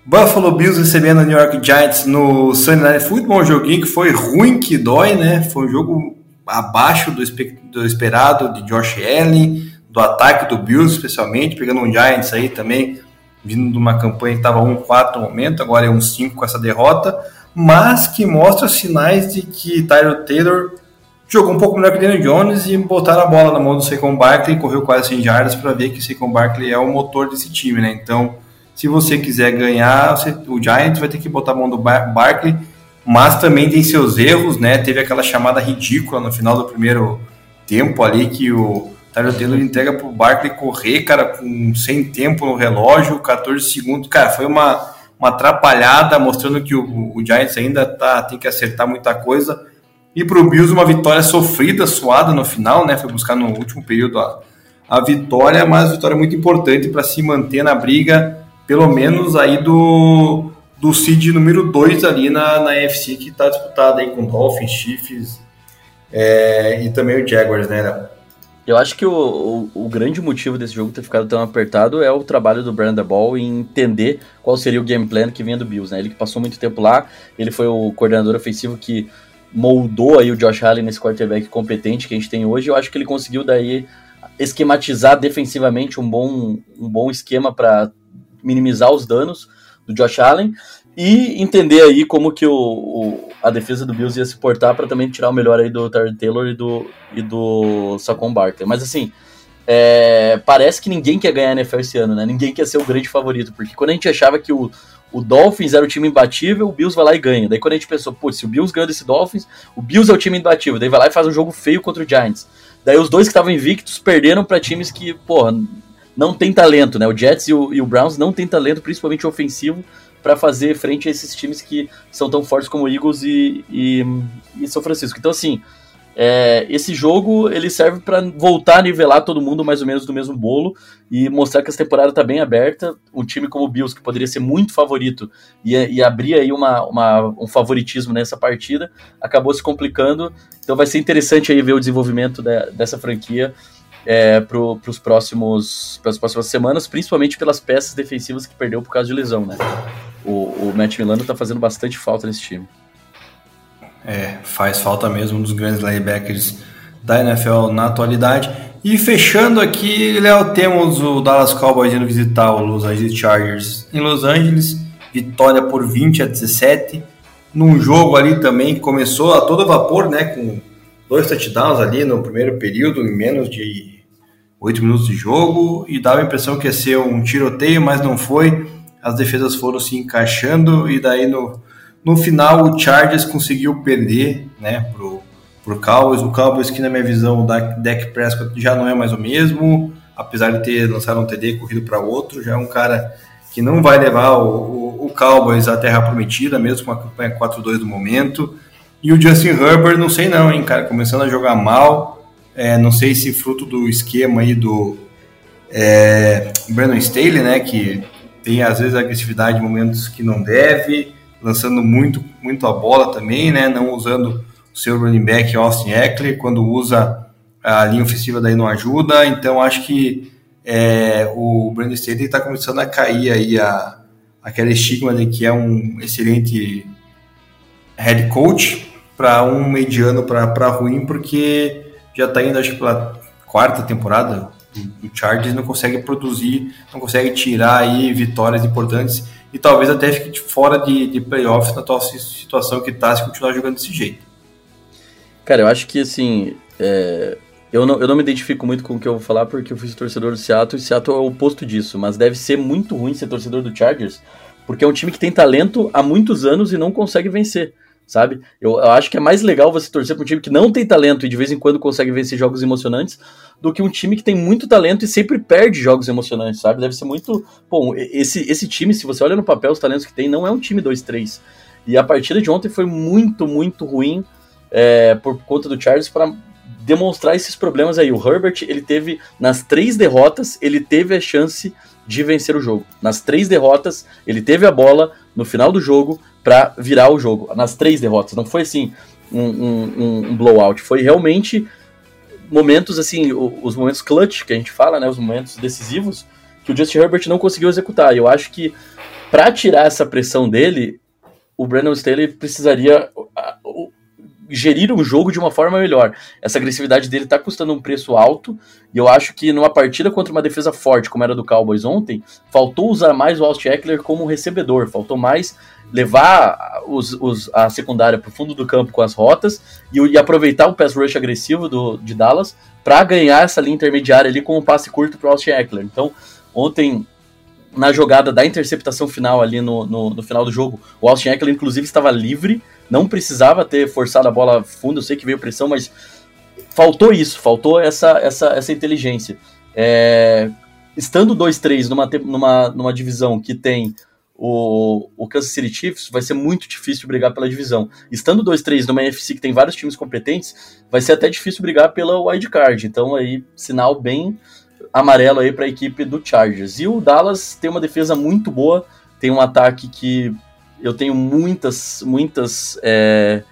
Buffalo Bills recebendo o New York Giants no Sunday Night Football, um joguinho que foi ruim que dói, né? Foi um jogo abaixo do, do esperado de Josh Allen, do ataque do Bills, especialmente, pegando um Giants aí também, vindo de uma campanha que estava 1-4 no momento, agora é 1-5 com essa derrota, mas que mostra sinais de que Tyler Taylor jogou um pouco melhor que o Daniel Jones e botaram a bola na mão do Saquon Barkley, correu quase 100 jardas para ver que o Saquon Barkley é o motor desse time, né? Então, se você quiser ganhar, o Giants vai ter que botar a mão do Bar Barkley, mas também tem seus erros, né? Teve aquela chamada ridícula no final do primeiro tempo ali que o Tyler Taylor entrega pro Barkley correr, cara, com sem tempo no relógio, 14 segundos. Cara, foi uma, uma atrapalhada, mostrando que o, o Giants ainda tá, tem que acertar muita coisa. E pro Bills uma vitória sofrida, suada no final, né? Foi buscar no último período a, a vitória, mas vitória muito importante para se manter na briga, pelo menos aí do, do seed número 2 ali na, na FC, que está disputada aí com Dolphins, Chiefs é, e também o Jaguars, né? Eu acho que o, o, o, grande motivo desse jogo ter ficado tão apertado é o trabalho do Brandon Ball em entender qual seria o game plan que vinha do Bills, né? Ele que passou muito tempo lá, ele foi o coordenador ofensivo que moldou aí o Josh Allen nesse quarterback competente que a gente tem hoje. Eu acho que ele conseguiu daí esquematizar defensivamente um bom, um bom esquema para minimizar os danos do Josh Allen e entender aí como que o, o a defesa do Bills ia se portar para também tirar o melhor aí do Tyler Taylor e do, e do Saquon Barkley. Mas assim, é, parece que ninguém quer ganhar a NFL esse ano, né? Ninguém quer ser o grande favorito, porque quando a gente achava que o, o Dolphins era o time imbatível, o Bills vai lá e ganha. Daí quando a gente pensou, pô, se o Bills ganha desse Dolphins, o Bills é o time imbatível. Daí vai lá e faz um jogo feio contra o Giants. Daí os dois que estavam invictos perderam para times que, porra, não tem talento, né? O Jets e o, e o Browns não tem talento, principalmente ofensivo, para fazer frente a esses times que são tão fortes como Eagles e, e, e São Francisco. Então, assim, é, esse jogo ele serve para voltar a nivelar todo mundo mais ou menos do mesmo bolo e mostrar que essa temporada está bem aberta. Um time como o Bills, que poderia ser muito favorito e, e abrir aí uma, uma, um favoritismo nessa partida, acabou se complicando. Então vai ser interessante aí ver o desenvolvimento de, dessa franquia é, para os próximos as próximas semanas, principalmente pelas peças defensivas que perdeu por causa de lesão, né? O, o Matt Milano está fazendo bastante falta nesse time. É, faz falta mesmo um dos grandes linebackers da NFL na atualidade. E fechando aqui, Léo, temos o Dallas Cowboys indo visitar o Los Angeles Chargers em Los Angeles. Vitória por 20 a 17. Num jogo ali também que começou a todo vapor, né? Com dois touchdowns ali no primeiro período, em menos de oito minutos de jogo. E dava a impressão que ia ser um tiroteio, mas não foi. As defesas foram se encaixando e daí no no final, o Chargers conseguiu perder né, pro, pro Cowboys. O Cowboys, que na minha visão, o Dak Prescott já não é mais o mesmo, apesar de ter lançado um TD corrido para outro, já é um cara que não vai levar o, o, o Cowboys à terra prometida, mesmo com a campanha 4-2 do momento. E o Justin Herbert, não sei não, hein, cara, começando a jogar mal. É, não sei se fruto do esquema aí do é, Brandon Staley, né, que tem às vezes agressividade em momentos que não deve lançando muito, muito a bola também, né? Não usando o seu running back Austin Eckler, quando usa a linha ofensiva daí não ajuda. Então acho que é, o Brandon Staley está começando a cair aí a, aquele estigma de que é um excelente head coach para um mediano para ruim, porque já está indo acho que pela quarta temporada o Chargers não consegue produzir, não consegue tirar aí vitórias importantes e talvez até fique fora de, de playoffs na atual situação que está se continuar jogando desse jeito. Cara, eu acho que assim, é, eu, não, eu não me identifico muito com o que eu vou falar porque eu fui torcedor do Seattle e Seattle é o oposto disso, mas deve ser muito ruim ser torcedor do Chargers porque é um time que tem talento há muitos anos e não consegue vencer sabe? Eu, eu, acho que é mais legal você torcer para um time que não tem talento e de vez em quando consegue vencer jogos emocionantes do que um time que tem muito talento e sempre perde jogos emocionantes, sabe? Deve ser muito. Bom, esse, esse time, se você olha no papel os talentos que tem, não é um time 2-3. E a partida de ontem foi muito, muito ruim é, por conta do Charles para demonstrar esses problemas aí. O Herbert, ele teve, nas três derrotas, ele teve a chance de vencer o jogo. Nas três derrotas, ele teve a bola no final do jogo para virar o jogo. Nas três derrotas. Não foi assim um, um, um blowout. Foi realmente momentos assim, os momentos clutch que a gente fala, né? Os momentos decisivos que o Justin Herbert não conseguiu executar. E eu acho que para tirar essa pressão dele, o Brandon Staley precisaria gerir um jogo de uma forma melhor. Essa agressividade dele tá custando um preço alto, e eu acho que numa partida contra uma defesa forte, como era do Cowboys ontem, faltou usar mais o Austin Eckler como recebedor, faltou mais levar os, os, a secundária para o fundo do campo com as rotas e, e, aproveitar o pass rush agressivo do, de Dallas para ganhar essa linha intermediária ali com um passe curto para o Austin Eckler. Então, ontem na jogada da interceptação final ali no, no, no, final do jogo, o Austin Eckler inclusive estava livre, não precisava ter forçado a bola fundo, eu sei que veio pressão, mas faltou isso, faltou essa, essa, essa inteligência. É, estando 2-3 numa, numa, numa divisão que tem o, o Kansas City Chiefs, vai ser muito difícil brigar pela divisão. Estando 2-3 numa NFC que tem vários times competentes, vai ser até difícil brigar pela wild card. Então aí, sinal bem amarelo aí para a equipe do Chargers. E o Dallas tem uma defesa muito boa, tem um ataque que eu tenho muitas, muitas é,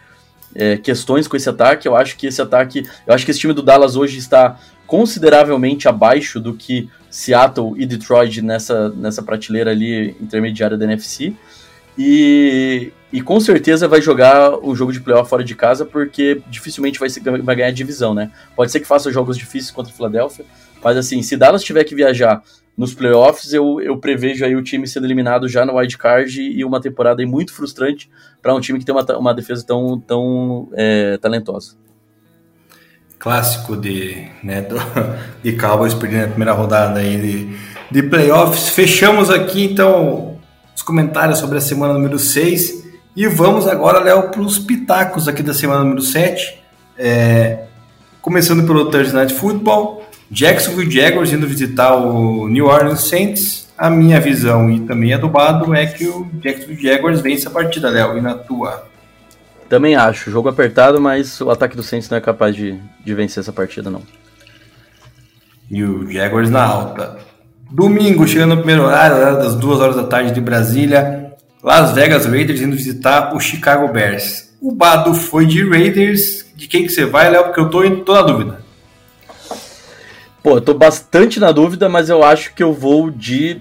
é, questões com esse ataque. Eu acho que esse ataque, eu acho que esse time do Dallas hoje está consideravelmente abaixo do que Seattle e Detroit nessa, nessa prateleira ali intermediária da NFC. E, e com certeza vai jogar o jogo de playoff fora de casa, porque dificilmente vai, vai ganhar divisão, né? Pode ser que faça jogos difíceis contra o Philadelphia, mas assim, se Dallas tiver que viajar nos playoffs, eu, eu prevejo aí o time sendo eliminado já no wild card e uma temporada muito frustrante para um time que tem uma, uma defesa tão, tão é, talentosa. Clássico de, né, do, de Cowboys perdendo a primeira rodada aí de, de playoffs. Fechamos aqui então os comentários sobre a semana número 6 e vamos agora, Léo, para os pitacos aqui da semana número 7. É, começando pelo Thursday Night Football. Jacksonville Jaguars indo visitar o New Orleans Saints. A minha visão e também a do Bado é que o Jacksonville Jaguars vence a partida, Léo, e na tua. Também acho, jogo apertado, mas o ataque do Saints não é capaz de, de vencer essa partida, não. E o Jaguars na alta. Domingo, chegando no primeiro horário, das duas horas da tarde de Brasília, Las Vegas Raiders indo visitar o Chicago Bears. O Bado foi de Raiders. De quem que você vai, Léo? Porque eu tô, tô na dúvida. Pô, eu tô bastante na dúvida, mas eu acho que eu vou de.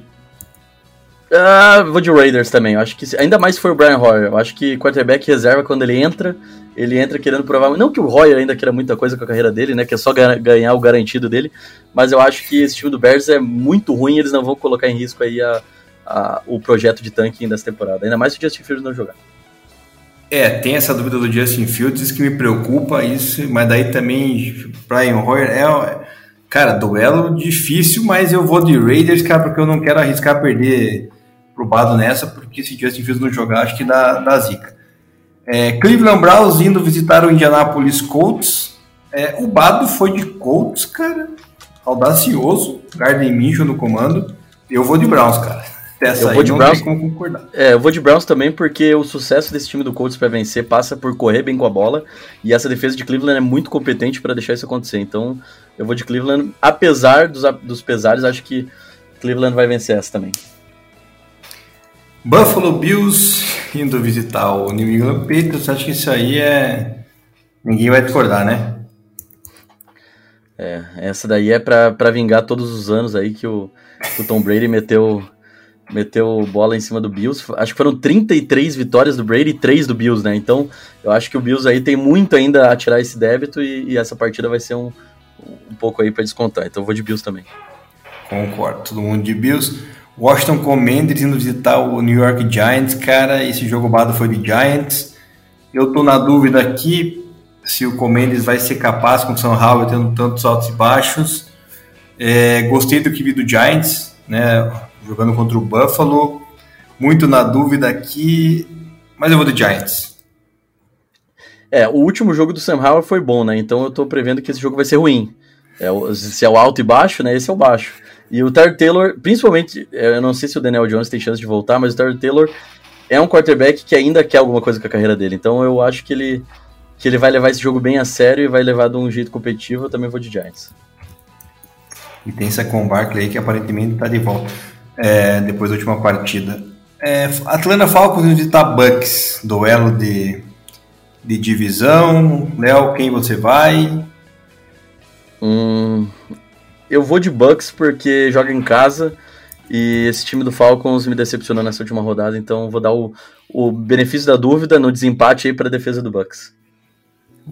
Ah, vou de Raiders também. Eu acho que ainda mais se for o Brian Hoyer. Eu acho que quarterback reserva quando ele entra, ele entra querendo provar. Não que o Hoyer ainda queira muita coisa com a carreira dele, né? Que é só ganhar o garantido dele. Mas eu acho que esse time do Bears é muito ruim. Eles não vão colocar em risco aí a, a, o projeto de tanking dessa temporada. Ainda mais se o Justin Fields não jogar. É, tem essa dúvida do Justin Fields, isso que me preocupa, isso, mas daí também Brian Hoyer é Cara, duelo difícil, mas eu vou de Raiders, cara, porque eu não quero arriscar perder pro Bado nessa, porque se Justin Fields não jogar, acho que dá, dá zica. É, Cleveland Browns indo visitar o Indianapolis Colts. É, o Bado foi de Colts, cara. Audacioso. Garden Minshew no comando. Eu vou de Browns, cara. Dessa eu vou de Browns. É, eu vou de Browns também porque o sucesso desse time do Colts para vencer passa por correr bem com a bola e essa defesa de Cleveland é muito competente para deixar isso acontecer. Então, eu vou de Cleveland, apesar dos, dos pesares, acho que Cleveland vai vencer essa também. Buffalo Bills indo visitar o New England Patriots, acho que isso aí é ninguém vai discordar, né? É, essa daí é para vingar todos os anos aí que o, que o Tom Brady meteu meteu bola em cima do Bills. Acho que foram 33 vitórias do Brady e 3 do Bills, né? Então, eu acho que o Bills aí tem muito ainda a tirar esse débito e, e essa partida vai ser um, um pouco aí para descontar. Então, eu vou de Bills também. Concordo, todo mundo de Bills. Washington Commanders indo visitar o New York Giants, cara, esse jogo bado foi de Giants. Eu tô na dúvida aqui se o Commanders vai ser capaz com o São Howard tendo tantos altos e baixos. É, gostei do que vi do Giants, né? Jogando contra o Buffalo. Muito na dúvida aqui, mas eu vou do Giants. É, o último jogo do Sam Howell foi bom, né? Então eu tô prevendo que esse jogo vai ser ruim. É, se é o alto e baixo, né? Esse é o baixo. E o Tyler Taylor, principalmente, é, eu não sei se o Daniel Jones tem chance de voltar, mas o Tyler Taylor é um quarterback que ainda quer alguma coisa com a carreira dele. Então eu acho que ele, que ele vai levar esse jogo bem a sério e vai levar de um jeito competitivo. Eu também vou de Giants. E tem Saquon Barkley aí que aparentemente tá de volta é, depois da última partida. É, Atlanta Falcons visitar Bucks, duelo de, de divisão. Léo, quem você vai? Hum, eu vou de Bucks porque joga em casa e esse time do Falcons me decepcionou nessa última rodada, então vou dar o, o benefício da dúvida no desempate aí para a defesa do Bucks.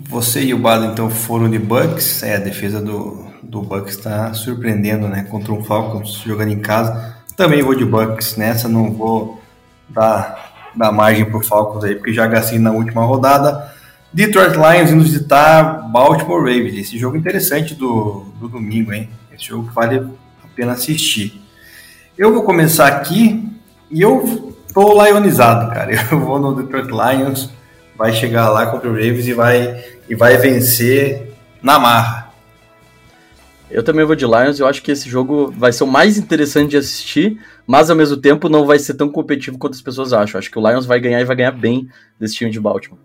Você e o Bado então foram de Bucks. É, a defesa do, do Bucks está surpreendendo, né? Contra um Falcons jogando em casa. Também vou de Bucks nessa, não vou dar, dar margem pro Falcons aí, porque já gastei na última rodada. Detroit Lions indo visitar Baltimore Ravens. Esse jogo interessante do, do domingo, hein? Esse jogo vale a pena assistir. Eu vou começar aqui e eu tô lionizado, cara. Eu vou no Detroit Lions, vai chegar lá contra o Ravens e vai, e vai vencer na marra. Eu também vou de Lions, eu acho que esse jogo vai ser o mais interessante de assistir, mas ao mesmo tempo não vai ser tão competitivo quanto as pessoas acham. Acho que o Lions vai ganhar e vai ganhar bem desse time de Baltimore.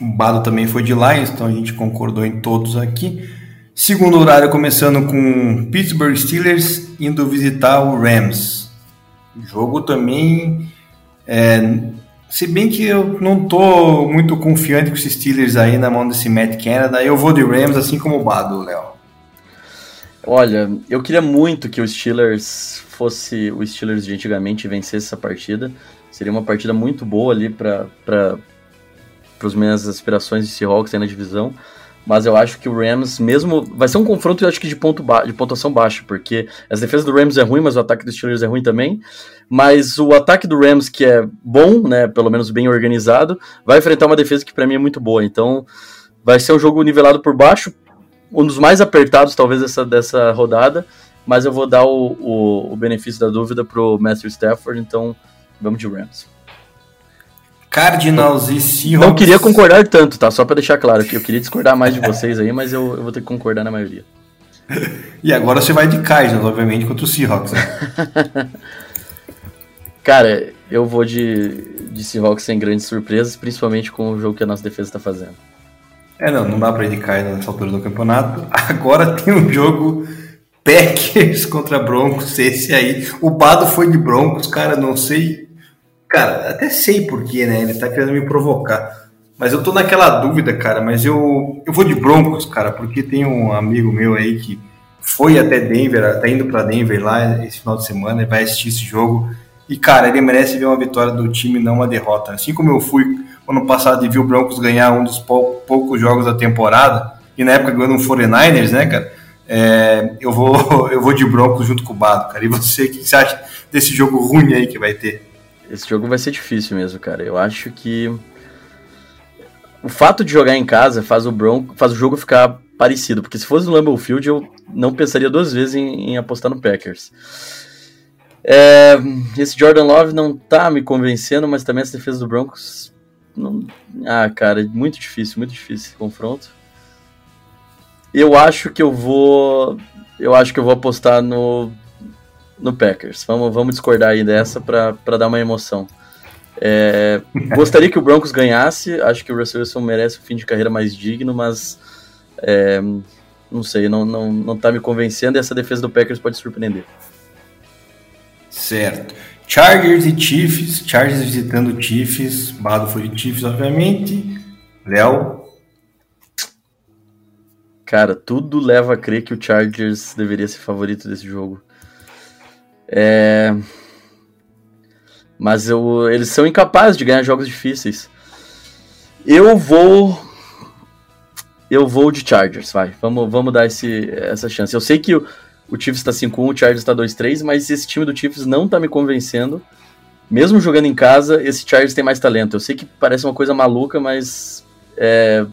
O Bado também foi de Lions, então a gente concordou em todos aqui. Segundo horário começando com Pittsburgh Steelers indo visitar o Rams. O jogo também é, se bem que eu não tô muito confiante com os Steelers aí na mão desse Matt Canada, eu vou de Rams assim como o Bado, Léo. Olha, eu queria muito que o Steelers fosse o Steelers de antigamente e vencesse essa partida. Seria uma partida muito boa ali para as minhas aspirações de Seahawks aí na divisão. Mas eu acho que o Rams, mesmo. Vai ser um confronto, eu acho que de, ponto ba... de pontuação baixa, porque as defesas do Rams é ruim, mas o ataque dos Steelers é ruim também. Mas o ataque do Rams, que é bom, né? Pelo menos bem organizado, vai enfrentar uma defesa que para mim é muito boa. Então vai ser um jogo nivelado por baixo, um dos mais apertados, talvez, dessa, dessa rodada. Mas eu vou dar o, o, o benefício da dúvida pro Matthew Stafford, então vamos de Rams. Cardinals e Seahawks. Não queria concordar tanto, tá? Só para deixar claro que eu queria discordar mais de vocês aí, mas eu, eu vou ter que concordar na maioria. E agora você vai de Cardinals, obviamente, contra o Seahawks, né? Cara, eu vou de, de Seahawks sem grandes surpresas, principalmente com o jogo que a nossa defesa está fazendo. É, não, não dá para ir de Cardinals nessa altura do campeonato. Agora tem um jogo Packers contra Broncos, esse aí. O Bado foi de Broncos, cara, não sei Cara, até sei porquê, né? Ele tá querendo me provocar. Mas eu tô naquela dúvida, cara. Mas eu, eu vou de Broncos, cara, porque tem um amigo meu aí que foi até Denver, tá indo para Denver lá esse final de semana e vai assistir esse jogo. E, cara, ele merece ver uma vitória do time, não uma derrota. Assim como eu fui ano passado e vi o Broncos ganhar um dos pou, poucos jogos da temporada, e na época ganhou no 49ers, né, cara? É, eu, vou, eu vou de Broncos junto com o Bado, cara. E você, o que você acha desse jogo ruim aí que vai ter? Esse jogo vai ser difícil mesmo, cara. Eu acho que o fato de jogar em casa faz o Bronco, faz o jogo ficar parecido, porque se fosse no Lambeau Field eu não pensaria duas vezes em, em apostar no Packers. É, esse Jordan Love não tá me convencendo, mas também essa defesa do Broncos não, ah, cara, muito difícil, muito difícil esse confronto. Eu acho que eu vou eu acho que eu vou apostar no no Packers. Vamos, vamos discordar aí dessa para dar uma emoção. É, gostaria que o Broncos ganhasse. Acho que o Russell Wilson merece um fim de carreira mais digno, mas é, não sei, não, não, não tá me convencendo e essa defesa do Packers pode surpreender. Certo. Chargers e Chiefs. Chargers visitando Chiefs. Bado foi de Chiefs, obviamente. Léo. Cara, tudo leva a crer que o Chargers deveria ser favorito desse jogo. É... Mas eu, eles são incapazes de ganhar jogos difíceis. Eu vou. Eu vou de Chargers, vai. Vamos, vamos dar esse, essa chance. Eu sei que o, o Chiefs está 5-1, o Chargers está 2-3, mas esse time do Chiefs não está me convencendo. Mesmo jogando em casa, esse Chargers tem mais talento. Eu sei que parece uma coisa maluca, mas é,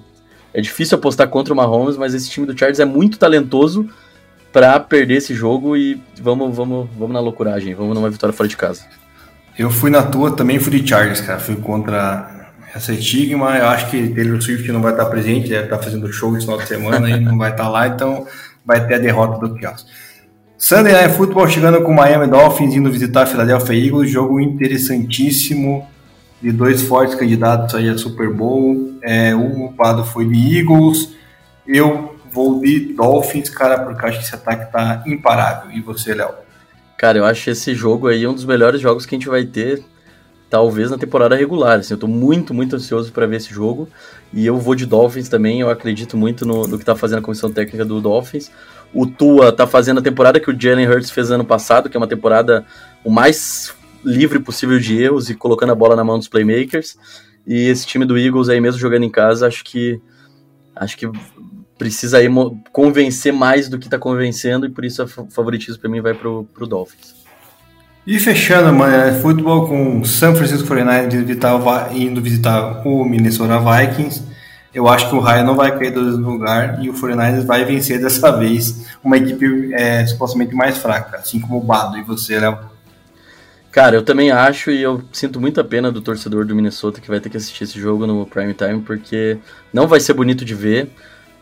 é difícil apostar contra o Mahomes, mas esse time do Chargers é muito talentoso para perder esse jogo e vamos, vamos, vamos na loucuragem, vamos numa vitória fora de casa. Eu fui na tua também, fui de Chargers, cara. Fui contra essa estigma. Eu acho que Taylor Swift não vai estar presente, deve estar fazendo show esse final de semana e não vai estar lá, então vai ter a derrota do Chaos. Sunday Night Football chegando com Miami Dolphins indo visitar a Philadelphia Eagles, jogo interessantíssimo de dois fortes candidatos aí a Super Bowl. É, o Pado foi de Eagles, eu vou de Dolphins, cara, porque acho que esse ataque tá imparável. E você, Léo? Cara, eu acho esse jogo aí um dos melhores jogos que a gente vai ter, talvez na temporada regular. Assim, eu tô muito, muito ansioso para ver esse jogo. E eu vou de Dolphins também, eu acredito muito no, no que tá fazendo a comissão técnica do Dolphins. O Tua tá fazendo a temporada que o Jalen Hurts fez ano passado, que é uma temporada o mais livre possível de erros e colocando a bola na mão dos playmakers. E esse time do Eagles aí mesmo jogando em casa, acho que acho que precisa aí convencer mais do que está convencendo e por isso o favoritismo para mim vai para o Dolphins. E fechando, mano, é futebol com San Francisco 49ers indo visitar o Minnesota Vikings. Eu acho que o Ryan não vai cair do lugar e o 49ers vai vencer dessa vez uma equipe é, supostamente mais fraca, assim como o Bado. E você, Léo? Cara, eu também acho e eu sinto muita pena do torcedor do Minnesota que vai ter que assistir esse jogo no prime time, porque não vai ser bonito de ver,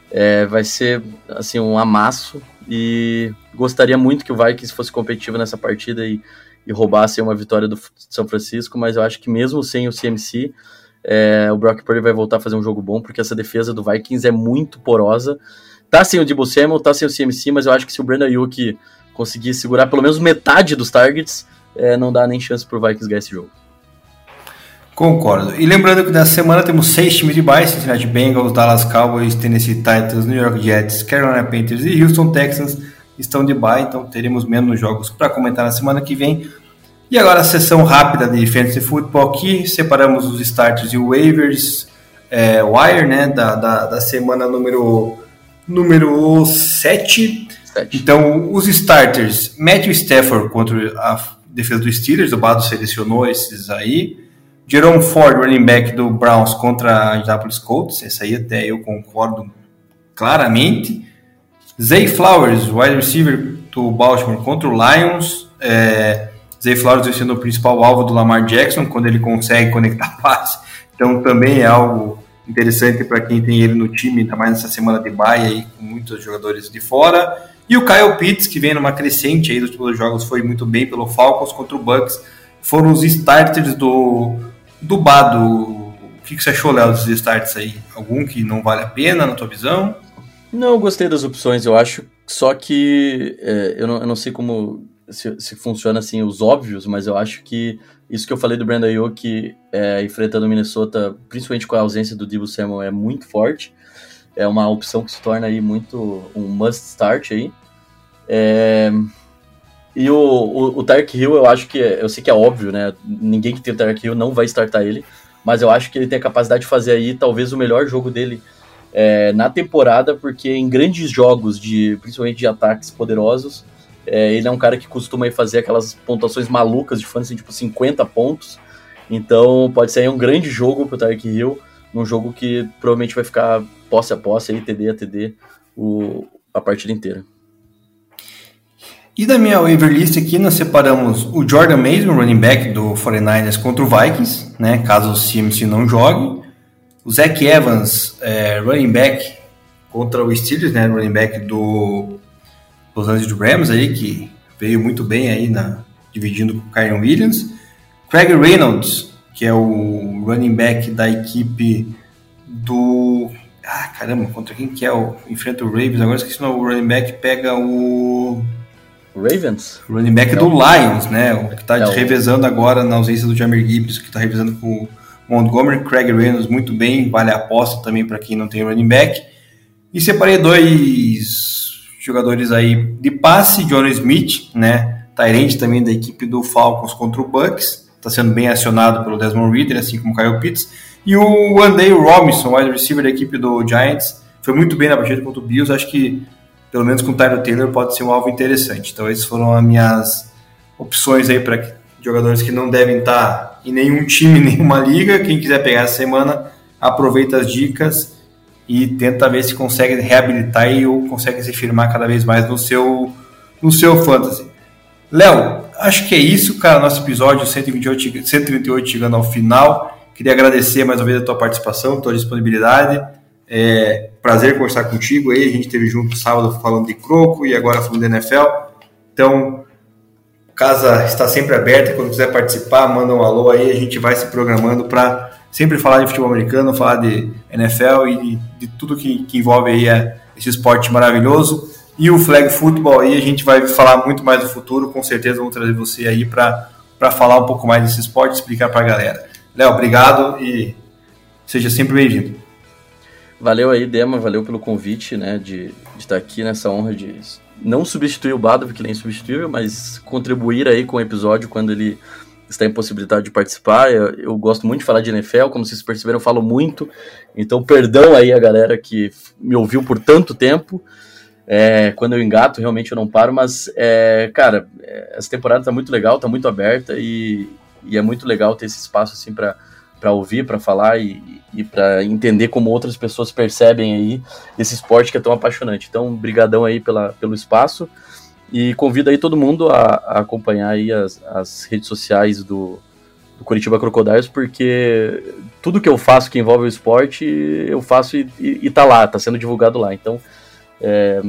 é, vai ser assim um amasso e gostaria muito que o Vikings fosse competitivo nessa partida e, e roubasse uma vitória do São Francisco, mas eu acho que mesmo sem o CMC, é, o Brock Purdy vai voltar a fazer um jogo bom, porque essa defesa do Vikings é muito porosa. Tá sem o Debo Samuel, tá sem o CMC, mas eu acho que se o Brandon Ayuk conseguir segurar pelo menos metade dos targets, é, não dá nem chance pro Vikings ganhar esse jogo. Concordo. E lembrando que nessa semana temos seis times de bye, Cincinnati Bengals, Dallas Cowboys, Tennessee Titans, New York Jets, Carolina Panthers e Houston Texans estão de bye, então teremos menos jogos para comentar na semana que vem. E agora a sessão rápida de Fantasy Football aqui, separamos os starters e waivers, é, wire, né, da, da, da semana número, número 7. Então, os starters, Matthew Stafford contra a defesa do Steelers, o Bado selecionou esses aí. Jerome Ford, running back do Browns contra a Indianapolis Colts, esse aí até eu concordo claramente. Zay Flowers, wide receiver do Baltimore contra o Lions. É, Zay Flowers sendo o principal alvo do Lamar Jackson quando ele consegue conectar passe. Então também é algo interessante para quem tem ele no time, ainda mais nessa semana de baia aí com muitos jogadores de fora. E o Kyle Pitts, que vem numa crescente aí dos últimos jogos, foi muito bem pelo Falcons contra o Bucks. Foram os starters do, do Bado. O que, que você achou, Léo, dos starters aí? Algum que não vale a pena, na tua visão? Não, eu gostei das opções. Eu acho só que é, eu, não, eu não sei como se, se, funciona assim os óbvios, mas eu acho que isso que eu falei do Brandon Ayuk é, enfrentando o Minnesota, principalmente com a ausência do Debo Samuel, é muito forte é uma opção que se torna aí muito um must start aí. É... E o, o, o Tark Hill, eu acho que, eu sei que é óbvio, né? Ninguém que tem o Tark Hill não vai startar ele, mas eu acho que ele tem a capacidade de fazer aí talvez o melhor jogo dele é, na temporada, porque em grandes jogos, de principalmente de ataques poderosos, é, ele é um cara que costuma fazer aquelas pontuações malucas de fantasy, tipo 50 pontos. Então pode ser um grande jogo pro Tark Hill, num jogo que provavelmente vai ficar posse a posse, aí, TD a TD, o, a partida inteira. E da minha waiver list aqui, nós separamos o Jordan Mason, running back do 49ers contra o Vikings, né, caso o CMC não jogue. O Zach Evans, é, running back contra o Steelers, né, running back do Los Angeles Rams aí, que veio muito bem aí na, dividindo com o Kyron Williams. Craig Reynolds, que é o running back da equipe do ah, caramba, contra quem que é o. Enfrenta o Ravens, agora esqueci o running back, pega o. Ravens? O running back é do Lions, né? O que tá é revezando agora na ausência do Jamir Gibbs, que tá revezando com o Montgomery, Craig Reynolds muito bem, vale a aposta também para quem não tem running back. E separei dois jogadores aí de passe, John Smith, né? Tyrande também da equipe do Falcons contra o Bucks, está sendo bem acionado pelo Desmond Reader, assim como Kyle Pitts. E o Andy Robinson, wide receiver da equipe do Giants, foi muito bem na partida contra o Bills. Acho que, pelo menos com o Tyler Taylor, pode ser um alvo interessante. Então, essas foram as minhas opções aí para jogadores que não devem estar em nenhum time, nenhuma liga. Quem quiser pegar essa semana, aproveita as dicas e tenta ver se consegue reabilitar e ou consegue se firmar cada vez mais no seu, no seu fantasy. Léo, acho que é isso, cara. Nosso episódio 128, 128 chegando ao final. Queria agradecer mais uma vez a tua participação, a tua disponibilidade. É prazer conversar contigo aí. A gente esteve junto sábado falando de croco e agora falando de NFL. Então, casa está sempre aberta. Quando quiser participar, manda um alô aí. A gente vai se programando para sempre falar de futebol americano, falar de NFL e de, tudo que, que, envolve aí é, esse esporte maravilhoso. E o flag football aí, a gente vai falar muito mais do futuro. Com certeza vamos trazer você aí para falar um pouco mais desse esporte, explicar para a galera. Léo, obrigado e seja sempre bem-vindo. Valeu aí, Dema, valeu pelo convite, né, de, de estar aqui nessa honra de não substituir o Bado, porque ele é insubstituível, mas contribuir aí com o episódio quando ele está impossibilitado de participar. Eu, eu, gosto muito de falar de NFL, como vocês perceberam, eu falo muito. Então, perdão aí a galera que me ouviu por tanto tempo. É, quando eu engato, realmente eu não paro, mas, é, cara, essa temporada tá muito legal, tá muito aberta e, e é muito legal ter esse espaço assim para para ouvir, para falar e, e para entender como outras pessoas percebem aí esse esporte que é tão apaixonante. Então, brigadão aí pela, pelo espaço e convido aí todo mundo a, a acompanhar aí as, as redes sociais do, do Curitiba Crocodiles, porque tudo que eu faço que envolve o esporte, eu faço e, e, e tá lá, tá sendo divulgado lá. Então, é,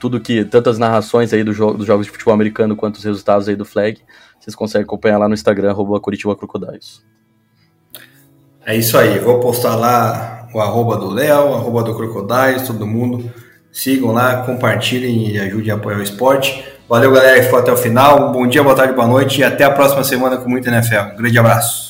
tudo que, tantas narrações aí do jo dos jogos de futebol americano quanto os resultados aí do flag, vocês conseguem acompanhar lá no Instagram, arroba Curitiba Crocodiles. É isso aí, vou postar lá o arroba do Léo, arroba do Crocodiles, todo mundo. Sigam lá, compartilhem e ajudem a apoiar o esporte. Valeu, galera, que ficou até o final. Bom dia, boa tarde, boa noite e até a próxima semana com muita NFL. Um grande abraço.